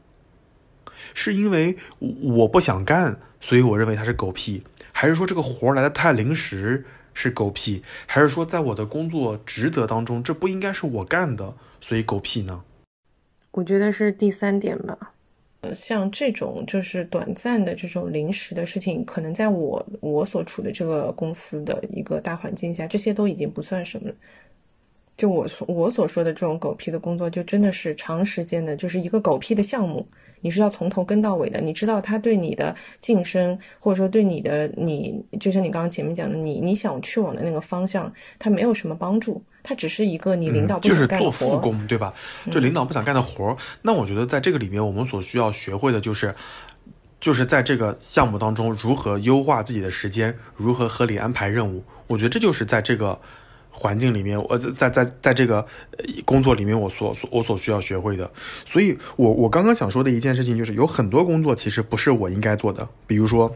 是因为我不想干，所以我认为它是狗屁，还是说这个活来的太临时是狗屁，还是说在我的工作职责当中这不应该是我干的，所以狗屁呢？我觉得是第三点吧。呃，像这种就是短暂的这种临时的事情，可能在我我所处的这个公司的一个大环境下，这些都已经不算什么。就我说我所说的这种狗屁的工作，就真的是长时间的，就是一个狗屁的项目。你是要从头跟到尾的，你知道他对你的晋升，或者说对你的你，就像你刚刚前面讲的，你你想去往的那个方向，他没有什么帮助，他只是一个你领导不想干的活，就是做副工，对吧？就领导不想干的活儿。那我觉得在这个里面，我们所需要学会的就是，就是在这个项目当中如何优化自己的时间，如何合理安排任务。我觉得这就是在这个。环境里面，我在在在在这个工作里面，我所所我所需要学会的，所以我我刚刚想说的一件事情就是，有很多工作其实不是我应该做的，比如说，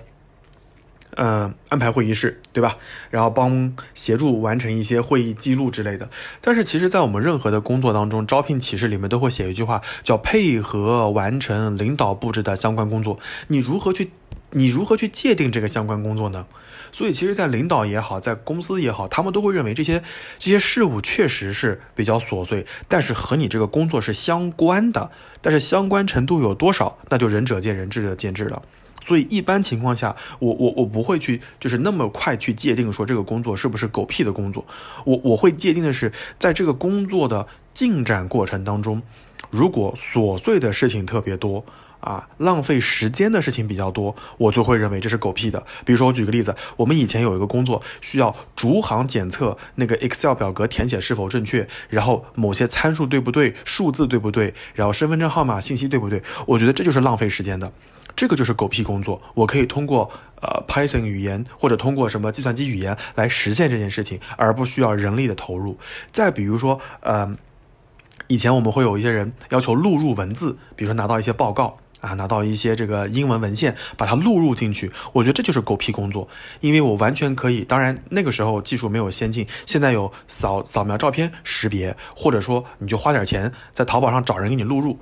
嗯，安排会议室，对吧？然后帮协助完成一些会议记录之类的。但是，其实，在我们任何的工作当中，招聘启事里面都会写一句话，叫配合完成领导布置的相关工作。你如何去？你如何去界定这个相关工作呢？所以，其实，在领导也好，在公司也好，他们都会认为这些这些事物确实是比较琐碎，但是和你这个工作是相关的。但是相关程度有多少，那就仁者见仁，智者见智了。所以，一般情况下，我我我不会去就是那么快去界定说这个工作是不是狗屁的工作。我我会界定的是，在这个工作的进展过程当中，如果琐碎的事情特别多。啊，浪费时间的事情比较多，我就会认为这是狗屁的。比如说，我举个例子，我们以前有一个工作需要逐行检测那个 Excel 表格填写是否正确，然后某些参数对不对，数字对不对，然后身份证号码信息对不对？我觉得这就是浪费时间的，这个就是狗屁工作。我可以通过呃 Python 语言或者通过什么计算机语言来实现这件事情，而不需要人力的投入。再比如说，呃，以前我们会有一些人要求录入文字，比如说拿到一些报告。啊，拿到一些这个英文文献，把它录入进去，我觉得这就是狗屁工作，因为我完全可以。当然那个时候技术没有先进，现在有扫扫描照片识别，或者说你就花点钱在淘宝上找人给你录入。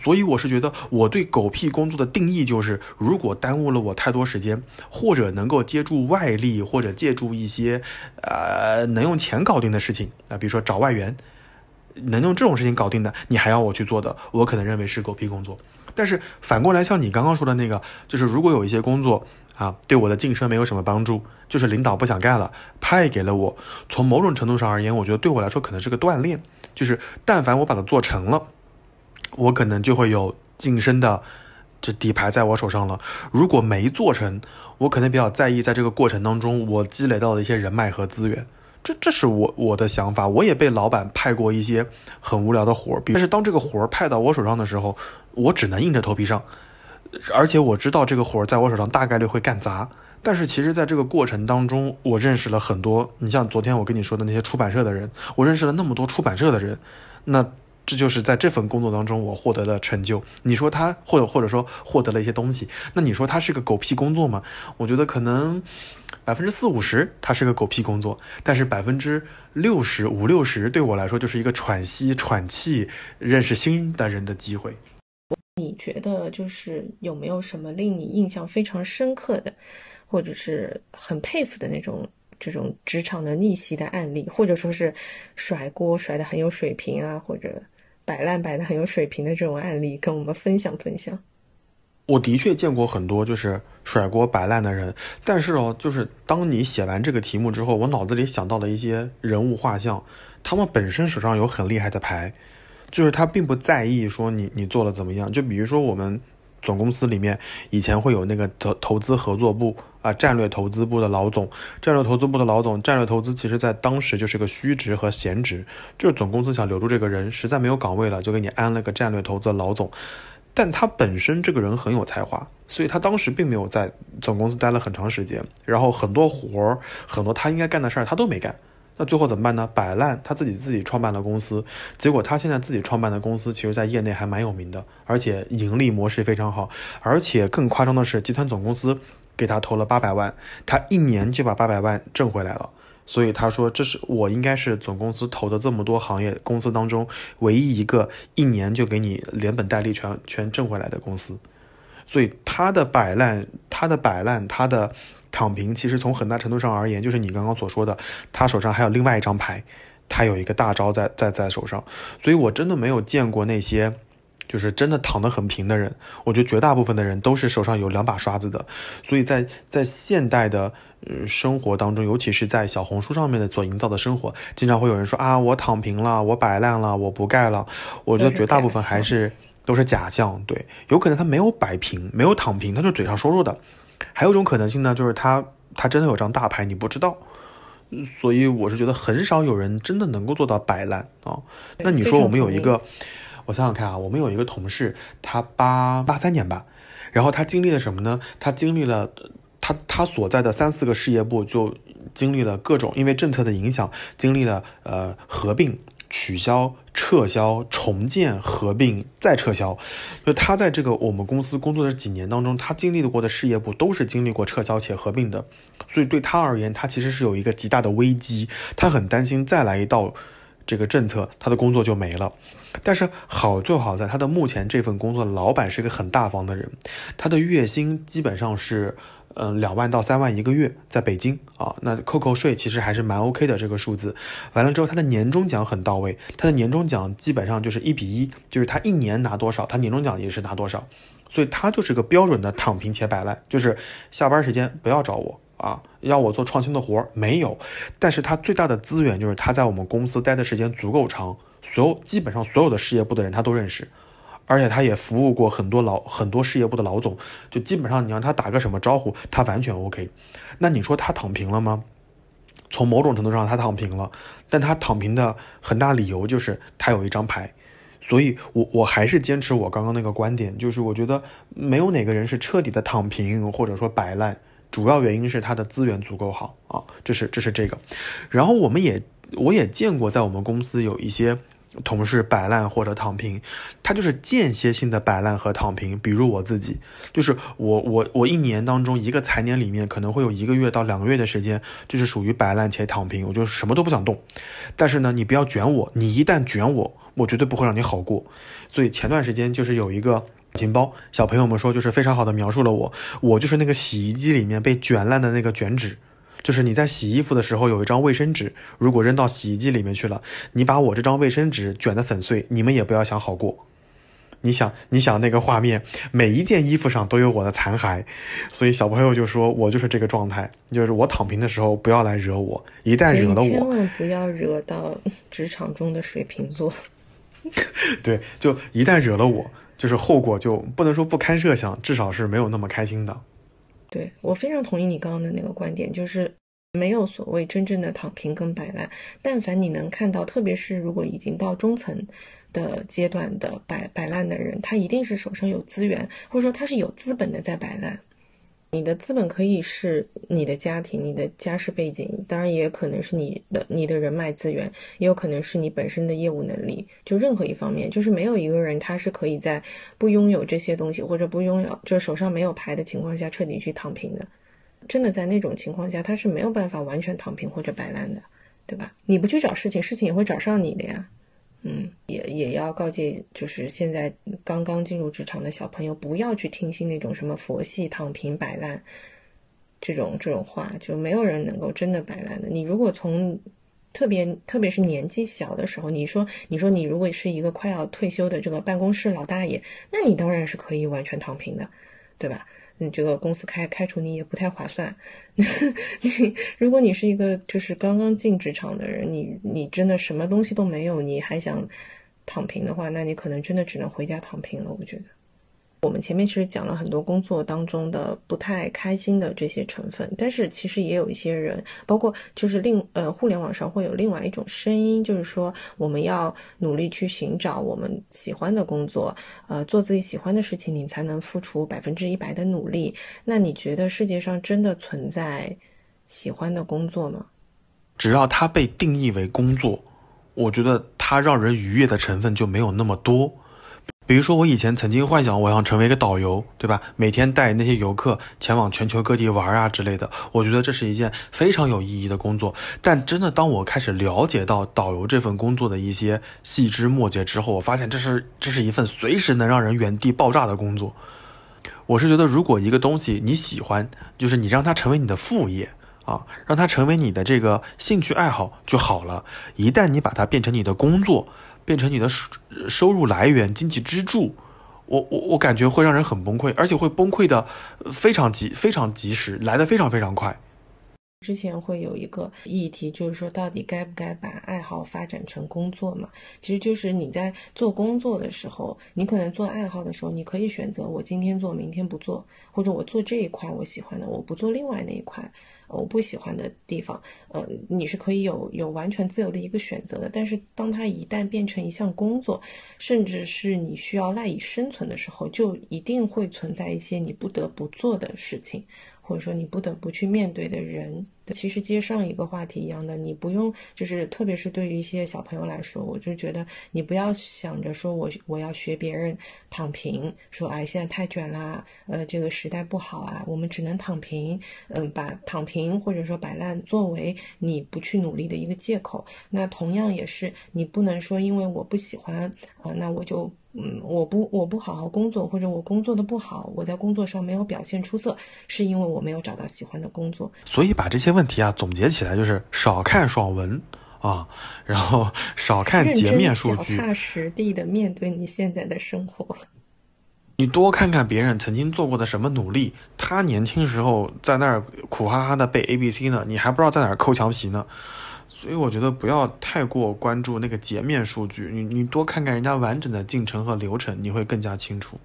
所以我是觉得我对狗屁工作的定义就是，如果耽误了我太多时间，或者能够借助外力，或者借助一些呃能用钱搞定的事情啊，比如说找外援，能用这种事情搞定的，你还要我去做的，我可能认为是狗屁工作。但是反过来，像你刚刚说的那个，就是如果有一些工作啊，对我的晋升没有什么帮助，就是领导不想干了，派给了我。从某种程度上而言，我觉得对我来说可能是个锻炼。就是但凡我把它做成了，我可能就会有晋升的这底牌在我手上了。如果没做成，我可能比较在意在这个过程当中我积累到的一些人脉和资源。这这是我我的想法，我也被老板派过一些很无聊的活儿，但是当这个活儿派到我手上的时候，我只能硬着头皮上，而且我知道这个活儿在我手上大概率会干砸，但是其实在这个过程当中，我认识了很多，你像昨天我跟你说的那些出版社的人，我认识了那么多出版社的人，那这就是在这份工作当中我获得的成就。你说他或者或者说获得了一些东西，那你说他是个狗屁工作吗？我觉得可能百分之四五十他是个狗屁工作，但是百分之六十五六十对我来说就是一个喘息、喘气、认识新的人的机会。你觉得就是有没有什么令你印象非常深刻的，或者是很佩服的那种这种职场的逆袭的案例，或者说是甩锅甩的很有水平啊，或者摆烂摆的很有水平的这种案例，跟我们分享分享？我的确见过很多就是甩锅摆烂的人，但是哦，就是当你写完这个题目之后，我脑子里想到了一些人物画像，他们本身手上有很厉害的牌。就是他并不在意说你你做了怎么样，就比如说我们总公司里面以前会有那个投投资合作部啊，战略投资部的老总，战略投资部的老总，战略投资其实在当时就是个虚职和闲职，就是总公司想留住这个人，实在没有岗位了，就给你安了个战略投资的老总，但他本身这个人很有才华，所以他当时并没有在总公司待了很长时间，然后很多活儿，很多他应该干的事儿他都没干。那最后怎么办呢？摆烂，他自己自己创办了公司，结果他现在自己创办的公司，其实在业内还蛮有名的，而且盈利模式非常好，而且更夸张的是，集团总公司给他投了八百万，他一年就把八百万挣回来了。所以他说，这是我应该是总公司投的这么多行业公司当中唯一一个一年就给你连本带利全全挣回来的公司。所以他的摆烂，他的摆烂，他的。躺平其实从很大程度上而言，就是你刚刚所说的，他手上还有另外一张牌，他有一个大招在在在手上，所以我真的没有见过那些就是真的躺得很平的人。我觉得绝大部分的人都是手上有两把刷子的，所以在在现代的呃生活当中，尤其是在小红书上面的所营造的生活，经常会有人说啊，我躺平了，我摆烂了，我不盖了。我觉得绝大部分还是都是假象，对，有可能他没有摆平，没有躺平，他就嘴上说说的。还有一种可能性呢，就是他他真的有张大牌，你不知道，所以我是觉得很少有人真的能够做到摆烂啊。那你说我们有一个，我想想看啊，我们有一个同事，他八八三年吧，然后他经历了什么呢？他经历了他他所在的三四个事业部就经历了各种因为政策的影响，经历了呃合并。取消、撤销、重建、合并、再撤销，就他在这个我们公司工作的几年当中，他经历过的事业部都是经历过撤销且合并的，所以对他而言，他其实是有一个极大的危机，他很担心再来一道这个政策，他的工作就没了。但是好就好在他的目前这份工作的老板是个很大方的人，他的月薪基本上是。嗯，两万到三万一个月，在北京啊，那扣扣税其实还是蛮 OK 的这个数字。完了之后，他的年终奖很到位，他的年终奖基本上就是一比一，就是他一年拿多少，他年终奖也是拿多少。所以他就是个标准的躺平且摆烂，就是下班时间不要找我啊，要我做创新的活没有。但是他最大的资源就是他在我们公司待的时间足够长，所有基本上所有的事业部的人他都认识。而且他也服务过很多老很多事业部的老总，就基本上你让他打个什么招呼，他完全 OK。那你说他躺平了吗？从某种程度上他躺平了，但他躺平的很大理由就是他有一张牌。所以，我我还是坚持我刚刚那个观点，就是我觉得没有哪个人是彻底的躺平或者说摆烂，主要原因是他的资源足够好啊，这是这是这个。然后我们也我也见过在我们公司有一些。同事摆烂或者躺平，他就是间歇性的摆烂和躺平。比如我自己，就是我我我一年当中一个财年里面可能会有一个月到两个月的时间，就是属于摆烂且躺平，我就什么都不想动。但是呢，你不要卷我，你一旦卷我，我绝对不会让你好过。所以前段时间就是有一个情包，小朋友们说就是非常好的描述了我，我就是那个洗衣机里面被卷烂的那个卷纸。就是你在洗衣服的时候有一张卫生纸，如果扔到洗衣机里面去了，你把我这张卫生纸卷得粉碎，你们也不要想好过。你想，你想那个画面，每一件衣服上都有我的残骸，所以小朋友就说我就是这个状态，就是我躺平的时候不要来惹我，一旦惹了我，千万不要惹到职场中的水瓶座。对，就一旦惹了我，就是后果就不能说不堪设想，至少是没有那么开心的。对我非常同意你刚刚的那个观点，就是没有所谓真正的躺平跟摆烂。但凡你能看到，特别是如果已经到中层的阶段的摆摆烂的人，他一定是手上有资源，或者说他是有资本的在摆烂。你的资本可以是你的家庭、你的家世背景，当然也可能是你的你的人脉资源，也有可能是你本身的业务能力。就任何一方面，就是没有一个人他是可以在不拥有这些东西或者不拥有就手上没有牌的情况下彻底去躺平的。真的在那种情况下，他是没有办法完全躺平或者摆烂的，对吧？你不去找事情，事情也会找上你的呀。嗯，也也要告诫，就是现在刚刚进入职场的小朋友，不要去听信那种什么佛系躺平摆烂这种这种话，就没有人能够真的摆烂的。你如果从特别特别是年纪小的时候，你说你说你如果是一个快要退休的这个办公室老大爷，那你当然是可以完全躺平的，对吧？你这个公司开开除你也不太划算。你如果你是一个就是刚刚进职场的人，你你真的什么东西都没有，你还想躺平的话，那你可能真的只能回家躺平了。我觉得。我们前面其实讲了很多工作当中的不太开心的这些成分，但是其实也有一些人，包括就是另呃互联网上会有另外一种声音，就是说我们要努力去寻找我们喜欢的工作，呃做自己喜欢的事情，你才能付出百分之一百的努力。那你觉得世界上真的存在喜欢的工作吗？只要它被定义为工作，我觉得它让人愉悦的成分就没有那么多。比如说，我以前曾经幻想我想成为一个导游，对吧？每天带那些游客前往全球各地玩啊之类的。我觉得这是一件非常有意义的工作。但真的，当我开始了解到导游这份工作的一些细枝末节之后，我发现这是这是一份随时能让人原地爆炸的工作。我是觉得，如果一个东西你喜欢，就是你让它成为你的副业啊，让它成为你的这个兴趣爱好就好了。一旦你把它变成你的工作，变成你的收收入来源、经济支柱，我我我感觉会让人很崩溃，而且会崩溃的非常及非常及时，来的非常非常快。之前会有一个议题，就是说到底该不该把爱好发展成工作嘛？其实就是你在做工作的时候，你可能做爱好的时候，你可以选择我今天做，明天不做，或者我做这一块我喜欢的，我不做另外那一块。我不喜欢的地方，呃，你是可以有有完全自由的一个选择的。但是，当它一旦变成一项工作，甚至是你需要赖以生存的时候，就一定会存在一些你不得不做的事情。或者说你不得不去面对的人，其实接上一个话题一样的，你不用就是，特别是对于一些小朋友来说，我就觉得你不要想着说我我要学别人躺平，说哎现在太卷啦，呃这个时代不好啊，我们只能躺平，嗯把躺平或者说摆烂作为你不去努力的一个借口。那同样也是，你不能说因为我不喜欢啊，那我就。嗯，我不我不好好工作，或者我工作的不好，我在工作上没有表现出色，是因为我没有找到喜欢的工作。所以把这些问题啊总结起来，就是少看爽文啊，然后少看截面数据，脚踏实地的面对你现在的生活。你多看看别人曾经做过的什么努力，他年轻时候在那儿苦哈哈的背 A B C 呢，你还不知道在哪儿抠墙皮呢。所以我觉得不要太过关注那个截面数据，你你多看看人家完整的进程和流程，你会更加清楚。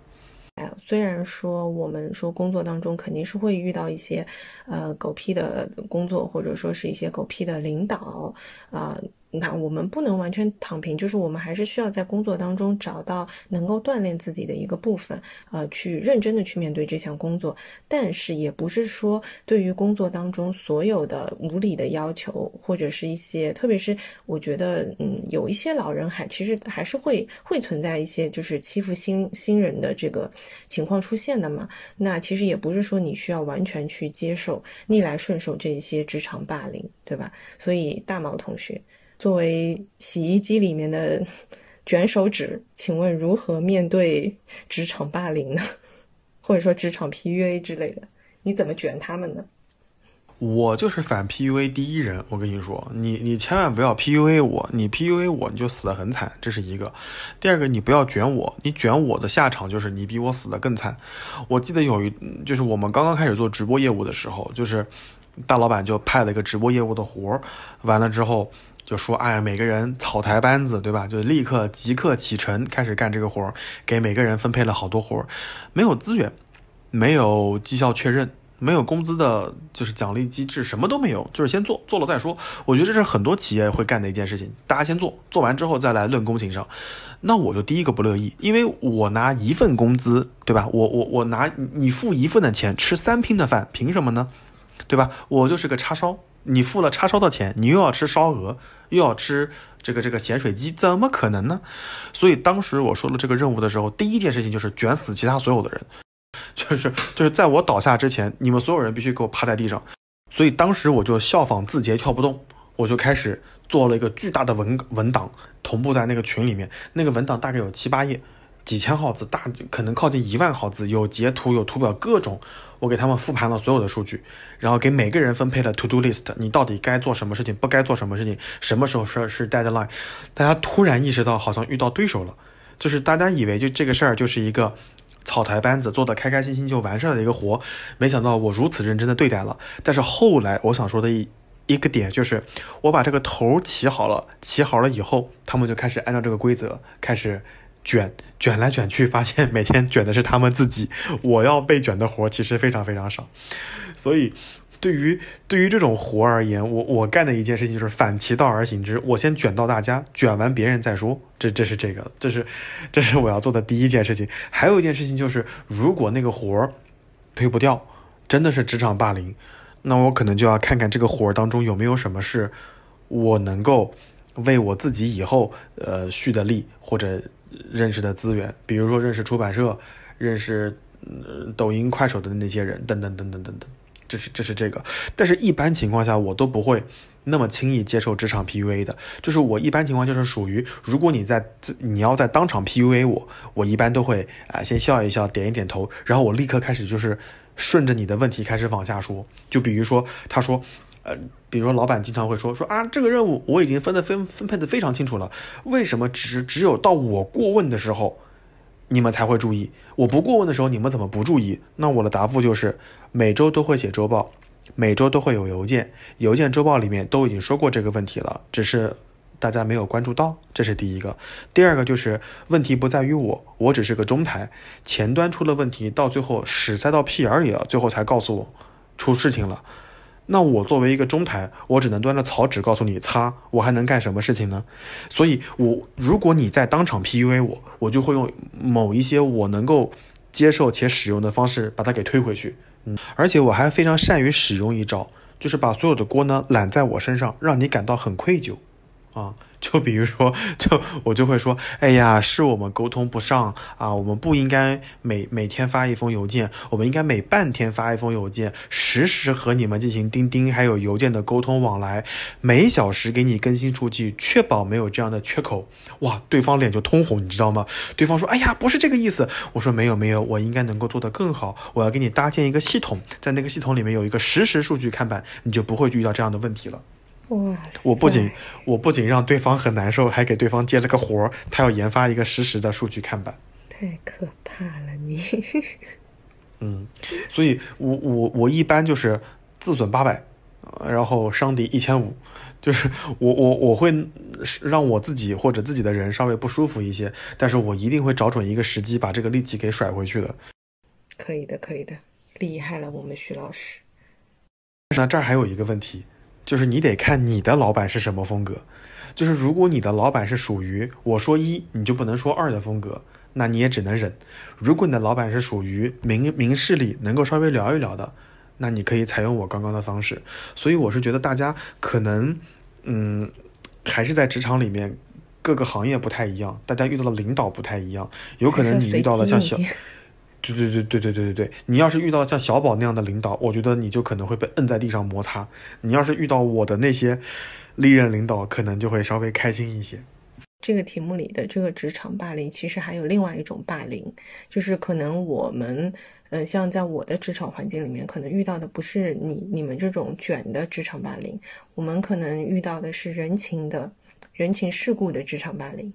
哎，虽然说我们说工作当中肯定是会遇到一些，呃，狗屁的工作，或者说是一些狗屁的领导，啊。那我们不能完全躺平，就是我们还是需要在工作当中找到能够锻炼自己的一个部分，呃，去认真的去面对这项工作。但是也不是说对于工作当中所有的无理的要求，或者是一些，特别是我觉得，嗯，有一些老人还其实还是会会存在一些就是欺负新新人的这个情况出现的嘛。那其实也不是说你需要完全去接受逆来顺受这一些职场霸凌，对吧？所以大毛同学。作为洗衣机里面的卷手指，请问如何面对职场霸凌呢？或者说职场 PUA 之类的，你怎么卷他们呢？我就是反 PUA 第一人，我跟你说，你你千万不要 PUA 我，你 PUA 我你就死得很惨，这是一个。第二个，你不要卷我，你卷我的下场就是你比我死得更惨。我记得有一，就是我们刚刚开始做直播业务的时候，就是大老板就派了一个直播业务的活儿，完了之后。就说哎，每个人草台班子，对吧？就立刻即刻启程开始干这个活儿，给每个人分配了好多活儿，没有资源，没有绩效确认没有工资的，就是奖励机制，什么都没有，就是先做，做了再说。我觉得这是很多企业会干的一件事情，大家先做，做完之后再来论功行赏。那我就第一个不乐意，因为我拿一份工资，对吧？我我我拿你付一份的钱吃三拼的饭，凭什么呢？对吧？我就是个叉烧，你付了叉烧的钱，你又要吃烧鹅，又要吃这个这个咸水鸡，怎么可能呢？所以当时我说了这个任务的时候，第一件事情就是卷死其他所有的人。就是就是在我倒下之前，你们所有人必须给我趴在地上。所以当时我就效仿字节跳不动，我就开始做了一个巨大的文文档，同步在那个群里面。那个文档大概有七八页，几千号字，大可能靠近一万号字，有截图，有图表，各种。我给他们复盘了所有的数据，然后给每个人分配了 to do list，你到底该做什么事情，不该做什么事情，什么时候是是 deadline。大家突然意识到，好像遇到对手了，就是大家以为就这个事儿就是一个。草台班子做的开开心心就完事儿的一个活，没想到我如此认真的对待了。但是后来我想说的一一个点就是，我把这个头起好了，起好了以后，他们就开始按照这个规则开始卷，卷来卷去，发现每天卷的是他们自己，我要被卷的活其实非常非常少，所以。对于对于这种活而言，我我干的一件事情就是反其道而行之，我先卷到大家，卷完别人再说。这这是这个，这是这是我要做的第一件事情。还有一件事情就是，如果那个活儿推不掉，真的是职场霸凌，那我可能就要看看这个活儿当中有没有什么是我能够为我自己以后呃蓄的力或者认识的资源，比如说认识出版社、认识抖音、快手的那些人，等等等等等等。这是这是这个，但是一般情况下我都不会那么轻易接受职场 PUA 的。就是我一般情况就是属于，如果你在你要在当场 PUA 我，我一般都会啊先笑一笑，点一点头，然后我立刻开始就是顺着你的问题开始往下说。就比如说他说，呃，比如说老板经常会说说啊，这个任务我已经分的分分配的非常清楚了，为什么只只有到我过问的时候？你们才会注意，我不过问的时候，你们怎么不注意？那我的答复就是，每周都会写周报，每周都会有邮件，邮件周报里面都已经说过这个问题了，只是大家没有关注到，这是第一个。第二个就是问题不在于我，我只是个中台，前端出了问题，到最后屎塞到屁眼里了，最后才告诉我出事情了。那我作为一个中台，我只能端着草纸告诉你擦，我还能干什么事情呢？所以，我如果你在当场 PUA 我，我就会用某一些我能够接受且使用的方式把它给推回去。嗯，而且我还非常善于使用一招，就是把所有的锅呢揽在我身上，让你感到很愧疚，啊。就比如说，就我就会说，哎呀，是我们沟通不上啊，我们不应该每每天发一封邮件，我们应该每半天发一封邮件，实时和你们进行钉钉还有邮件的沟通往来，每小时给你更新数据，确保没有这样的缺口。哇，对方脸就通红，你知道吗？对方说，哎呀，不是这个意思。我说没有没有，我应该能够做得更好。我要给你搭建一个系统，在那个系统里面有一个实时数据看板，你就不会遇到这样的问题了。哇！我不仅我不仅让对方很难受，还给对方接了个活儿，他要研发一个实时的数据看板。太可怕了，你。嗯，所以我我我一般就是自损八百，然后伤敌一千五，就是我我我会让我自己或者自己的人稍微不舒服一些，但是我一定会找准一个时机把这个力气给甩回去的。可以的，可以的，厉害了，我们徐老师。那这儿还有一个问题。就是你得看你的老板是什么风格，就是如果你的老板是属于我说一你就不能说二的风格，那你也只能忍；如果你的老板是属于明明事理能够稍微聊一聊的，那你可以采用我刚刚的方式。所以我是觉得大家可能，嗯，还是在职场里面各个行业不太一样，大家遇到的领导不太一样，有可能你遇到了像小。对对对对对对对对，你要是遇到像小宝那样的领导，我觉得你就可能会被摁在地上摩擦。你要是遇到我的那些历任领导，可能就会稍微开心一些。这个题目里的这个职场霸凌，其实还有另外一种霸凌，就是可能我们，嗯，像在我的职场环境里面，可能遇到的不是你你们这种卷的职场霸凌，我们可能遇到的是人情的、人情世故的职场霸凌，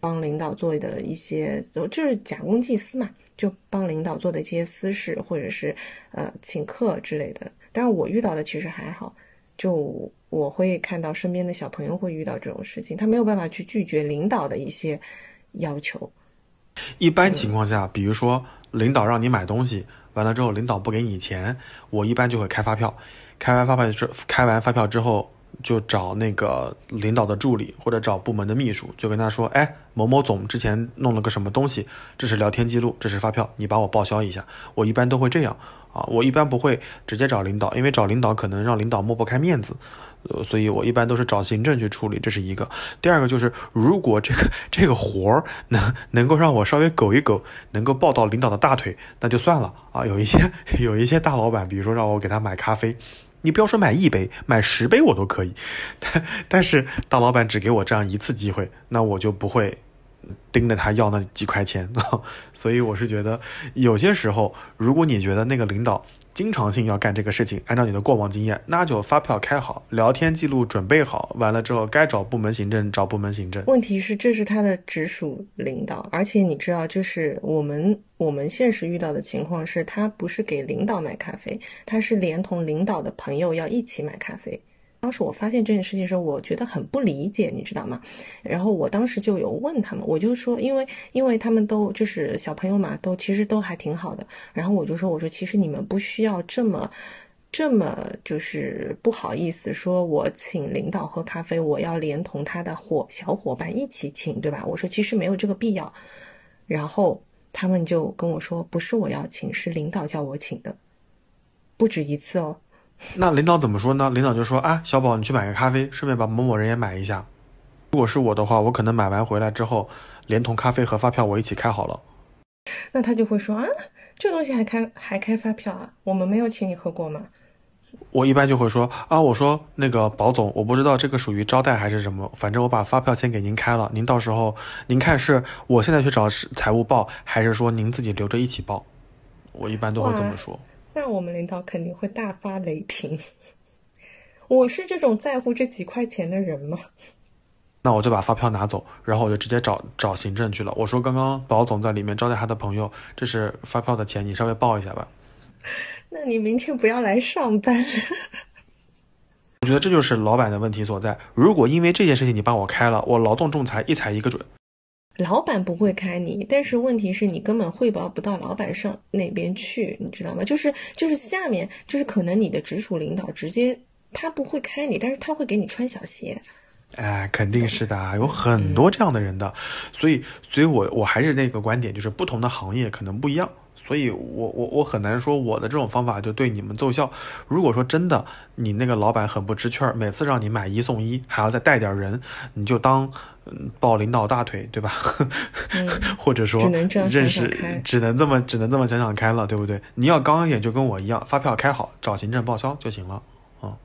帮领导做的一些，就是假公济私嘛。就帮领导做的这些私事，或者是呃请客之类的，但是我遇到的其实还好。就我会看到身边的小朋友会遇到这种事情，他没有办法去拒绝领导的一些要求。一般情况下，比如说领导让你买东西，完了之后领导不给你钱，我一般就会开发票，开完发票之开完发票之后。就找那个领导的助理或者找部门的秘书，就跟他说：“哎，某某总之前弄了个什么东西，这是聊天记录，这是发票，你帮我报销一下。”我一般都会这样啊，我一般不会直接找领导，因为找领导可能让领导抹不开面子，呃，所以我一般都是找行政去处理，这是一个。第二个就是，如果这个这个活儿能能够让我稍微苟一苟，能够抱到领导的大腿，那就算了啊。有一些有一些大老板，比如说让我给他买咖啡。你不要说买一杯，买十杯我都可以，但但是大老板只给我这样一次机会，那我就不会盯着他要那几块钱。所以我是觉得，有些时候，如果你觉得那个领导，经常性要干这个事情，按照你的过往经验，那就发票开好，聊天记录准备好，完了之后该找部门行政找部门行政。问题是这是他的直属领导，而且你知道，就是我们我们现实遇到的情况是，他不是给领导买咖啡，他是连同领导的朋友要一起买咖啡。当时我发现这件事情的时候，我觉得很不理解，你知道吗？然后我当时就有问他们，我就说，因为因为他们都就是小朋友嘛，都其实都还挺好的。然后我就说，我说其实你们不需要这么这么就是不好意思，说我请领导喝咖啡，我要连同他的伙小伙伴一起请，对吧？我说其实没有这个必要。然后他们就跟我说，不是我要请，是领导叫我请的，不止一次哦。那领导怎么说呢？领导就说啊，小宝，你去买个咖啡，顺便把某某人也买一下。如果是我的话，我可能买完回来之后，连同咖啡和发票我一起开好了。那他就会说啊，这东西还开还开发票啊？我们没有请你喝过吗？我一般就会说啊，我说那个保总，我不知道这个属于招待还是什么，反正我把发票先给您开了，您到时候您看是我现在去找财务报，还是说您自己留着一起报？我一般都会这么说。那我们领导肯定会大发雷霆。我是这种在乎这几块钱的人吗？那我就把发票拿走，然后我就直接找找行政去了。我说刚刚保总在里面招待他的朋友，这是发票的钱，你稍微报一下吧。那你明天不要来上班。我觉得这就是老板的问题所在。如果因为这件事情你帮我开了，我劳动仲裁一裁一个准。老板不会开你，但是问题是你根本汇报不到老板上那边去，你知道吗？就是就是下面就是可能你的直属领导直接他不会开你，但是他会给你穿小鞋。哎，肯定是的，有很多这样的人的，所以所以我我还是那个观点，就是不同的行业可能不一样。所以，我我我很难说我的这种方法就对你们奏效。如果说真的，你那个老板很不知趣儿，每次让你买一送一，还要再带点人，你就当嗯抱领导大腿，对吧？或者说认识，只能这么只能这么想想开了，对不对？你要刚一点，就跟我一样，发票开好，找行政报销就行了。嗯。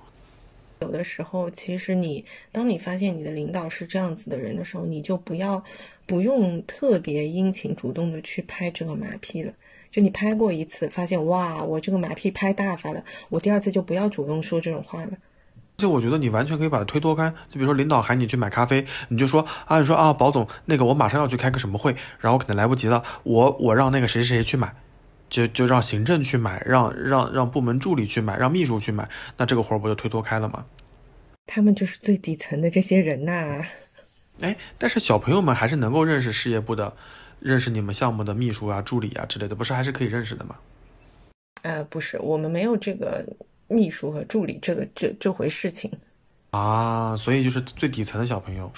有的时候，其实你当你发现你的领导是这样子的人的时候，你就不要不用特别殷勤主动的去拍这个马屁了。就你拍过一次，发现哇，我这个马屁拍大发了，我第二次就不要主动说这种话了。而且我觉得你完全可以把它推脱开，就比如说领导喊你去买咖啡，你就说啊，你说啊，保总，那个我马上要去开个什么会，然后可能来不及了，我我让那个谁谁谁去买，就就让行政去买，让让让部门助理去买，让秘书去买，那这个活不就推脱开了吗？他们就是最底层的这些人呐。哎，但是小朋友们还是能够认识事业部的。认识你们项目的秘书啊、助理啊之类的，不是还是可以认识的吗？呃，不是，我们没有这个秘书和助理这个这这回事情啊，所以就是最底层的小朋友，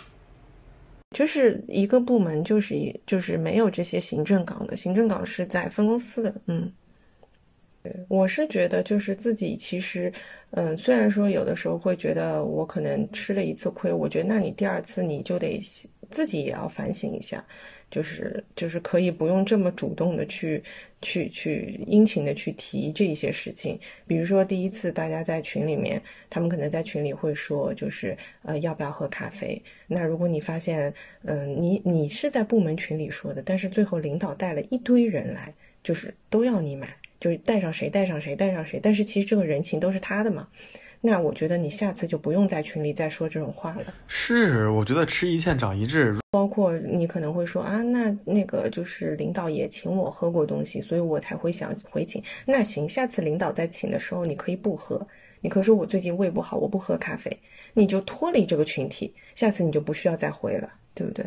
就是一个部门就是一就是没有这些行政岗的，行政岗是在分公司的。嗯，我是觉得就是自己其实，嗯，虽然说有的时候会觉得我可能吃了一次亏，我觉得那你第二次你就得自己也要反省一下。就是就是可以不用这么主动的去去去殷勤的去提这些事情，比如说第一次大家在群里面，他们可能在群里会说，就是呃要不要喝咖啡？那如果你发现，嗯，你你是在部门群里说的，但是最后领导带了一堆人来，就是都要你买，就是带上谁带上谁带上谁，但是其实这个人情都是他的嘛。那我觉得你下次就不用在群里再说这种话了。是，我觉得吃一堑长一智。包括你可能会说啊，那那个就是领导也请我喝过东西，所以我才会想回请。那行，下次领导再请的时候，你可以不喝。你可以说我最近胃不好，我不喝咖啡，你就脱离这个群体。下次你就不需要再回了，对不对？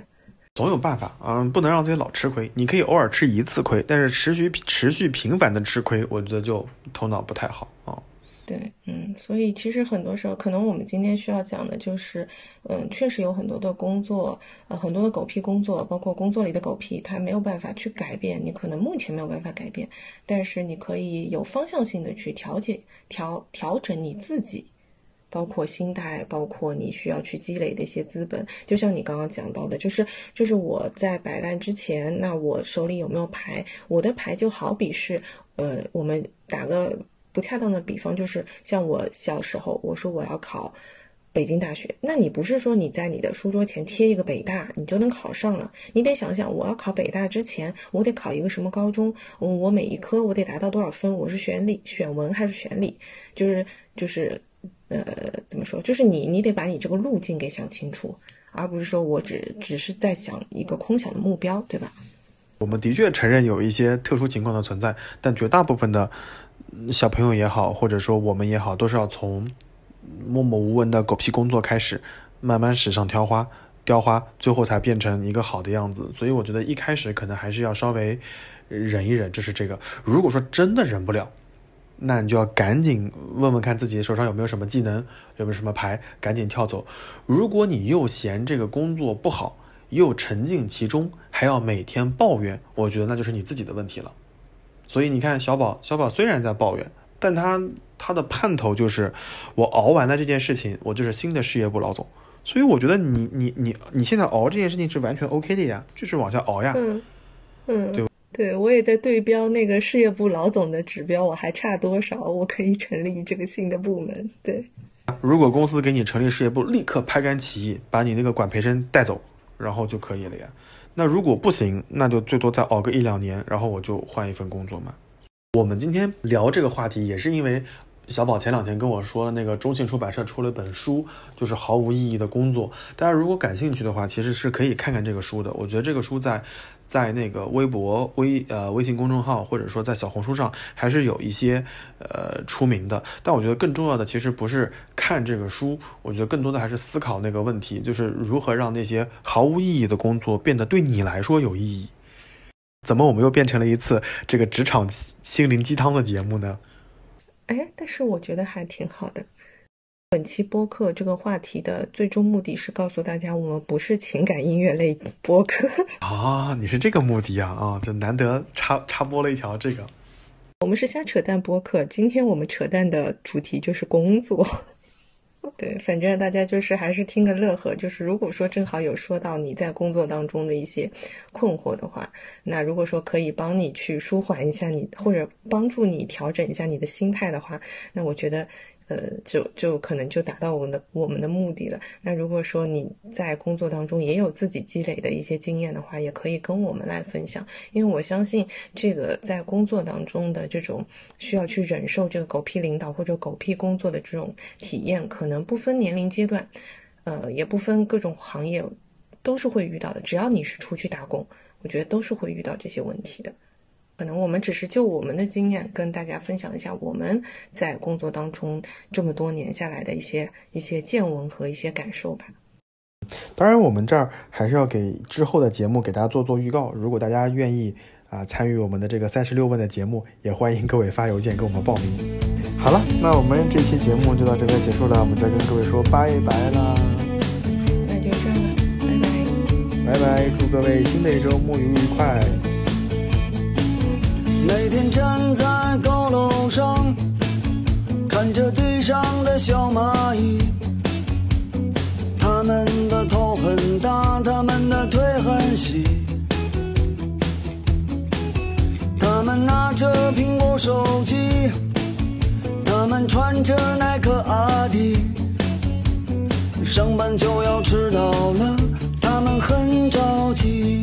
总有办法，嗯，不能让自己老吃亏。你可以偶尔吃一次亏，但是持续持续频繁的吃亏，我觉得就头脑不太好啊。对，嗯，所以其实很多时候，可能我们今天需要讲的就是，嗯，确实有很多的工作，呃，很多的狗屁工作，包括工作里的狗屁，它没有办法去改变，你可能目前没有办法改变，但是你可以有方向性的去调节、调调整你自己。包括心态，包括你需要去积累的一些资本，就像你刚刚讲到的，就是就是我在摆烂之前，那我手里有没有牌？我的牌就好比是，呃，我们打个不恰当的比方，就是像我小时候，我说我要考北京大学，那你不是说你在你的书桌前贴一个北大，你就能考上了？你得想想，我要考北大之前，我得考一个什么高中？我每一科我得达到多少分？我是选理、选文还是选理？就是就是。呃，怎么说？就是你，你得把你这个路径给想清楚，而不是说我只只是在想一个空想的目标，对吧？我们的确承认有一些特殊情况的存在，但绝大部分的小朋友也好，或者说我们也好，都是要从默默无闻的狗屁工作开始，慢慢史上挑花，雕花，最后才变成一个好的样子。所以我觉得一开始可能还是要稍微忍一忍，就是这个。如果说真的忍不了。那你就要赶紧问问看自己手上有没有什么技能，有没有什么牌，赶紧跳走。如果你又嫌这个工作不好，又沉浸其中，还要每天抱怨，我觉得那就是你自己的问题了。所以你看，小宝，小宝虽然在抱怨，但他他的盼头就是我熬完了这件事情，我就是新的事业部老总。所以我觉得你你你你现在熬这件事情是完全 OK 的呀，就是往下熬呀。嗯嗯，对。对，我也在对标那个事业部老总的指标，我还差多少？我可以成立这个新的部门。对，如果公司给你成立事业部，立刻拍杆起义，把你那个管培生带走，然后就可以了呀。那如果不行，那就最多再熬个一两年，然后我就换一份工作嘛。我们今天聊这个话题，也是因为小宝前两天跟我说，那个中信出版社出了一本书，就是毫无意义的工作。大家如果感兴趣的话，其实是可以看看这个书的。我觉得这个书在。在那个微博、微呃微信公众号，或者说在小红书上，还是有一些呃出名的。但我觉得更重要的其实不是看这个书，我觉得更多的还是思考那个问题，就是如何让那些毫无意义的工作变得对你来说有意义。怎么我们又变成了一次这个职场心灵鸡汤的节目呢？哎，但是我觉得还挺好的。本期播客这个话题的最终目的是告诉大家，我们不是情感音乐类播客 啊！你是这个目的啊啊！这难得插插播了一条这个，我们是瞎扯淡播客。今天我们扯淡的主题就是工作。对，反正大家就是还是听个乐呵。就是如果说正好有说到你在工作当中的一些困惑的话，那如果说可以帮你去舒缓一下你，或者帮助你调整一下你的心态的话，那我觉得。呃，就就可能就达到我们的我们的目的了。那如果说你在工作当中也有自己积累的一些经验的话，也可以跟我们来分享。因为我相信，这个在工作当中的这种需要去忍受这个狗屁领导或者狗屁工作的这种体验，可能不分年龄阶段，呃，也不分各种行业，都是会遇到的。只要你是出去打工，我觉得都是会遇到这些问题的。可能我们只是就我们的经验跟大家分享一下我们在工作当中这么多年下来的一些一些见闻和一些感受吧。当然，我们这儿还是要给之后的节目给大家做做预告。如果大家愿意啊参与我们的这个三十六问的节目，也欢迎各位发邮件给我们报名。好了，那我们这期节目就到这边结束了，我们再跟各位说拜拜啦。那就这样了，拜拜。拜拜，祝各位新的一周沐浴愉快。每天站在高楼上，看着地上的小蚂蚁，它们的头很大，它们的腿很细，它们拿着苹果手机，它们穿着耐克阿迪，上班就要迟到了，它们很着急。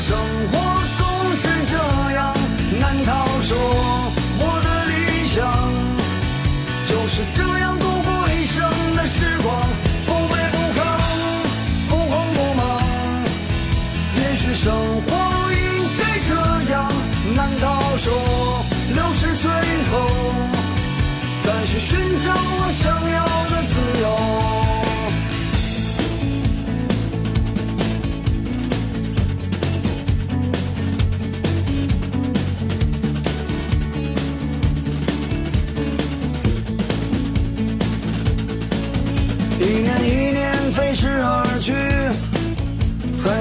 生活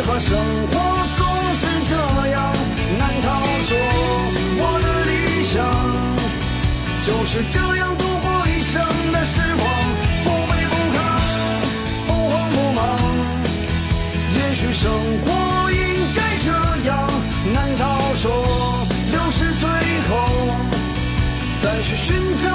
为何生活总是这样？难道说我的理想就是这样度过一生的时光？不卑不亢，不慌不忙，也许生活应该这样。难道说六十岁后再去寻找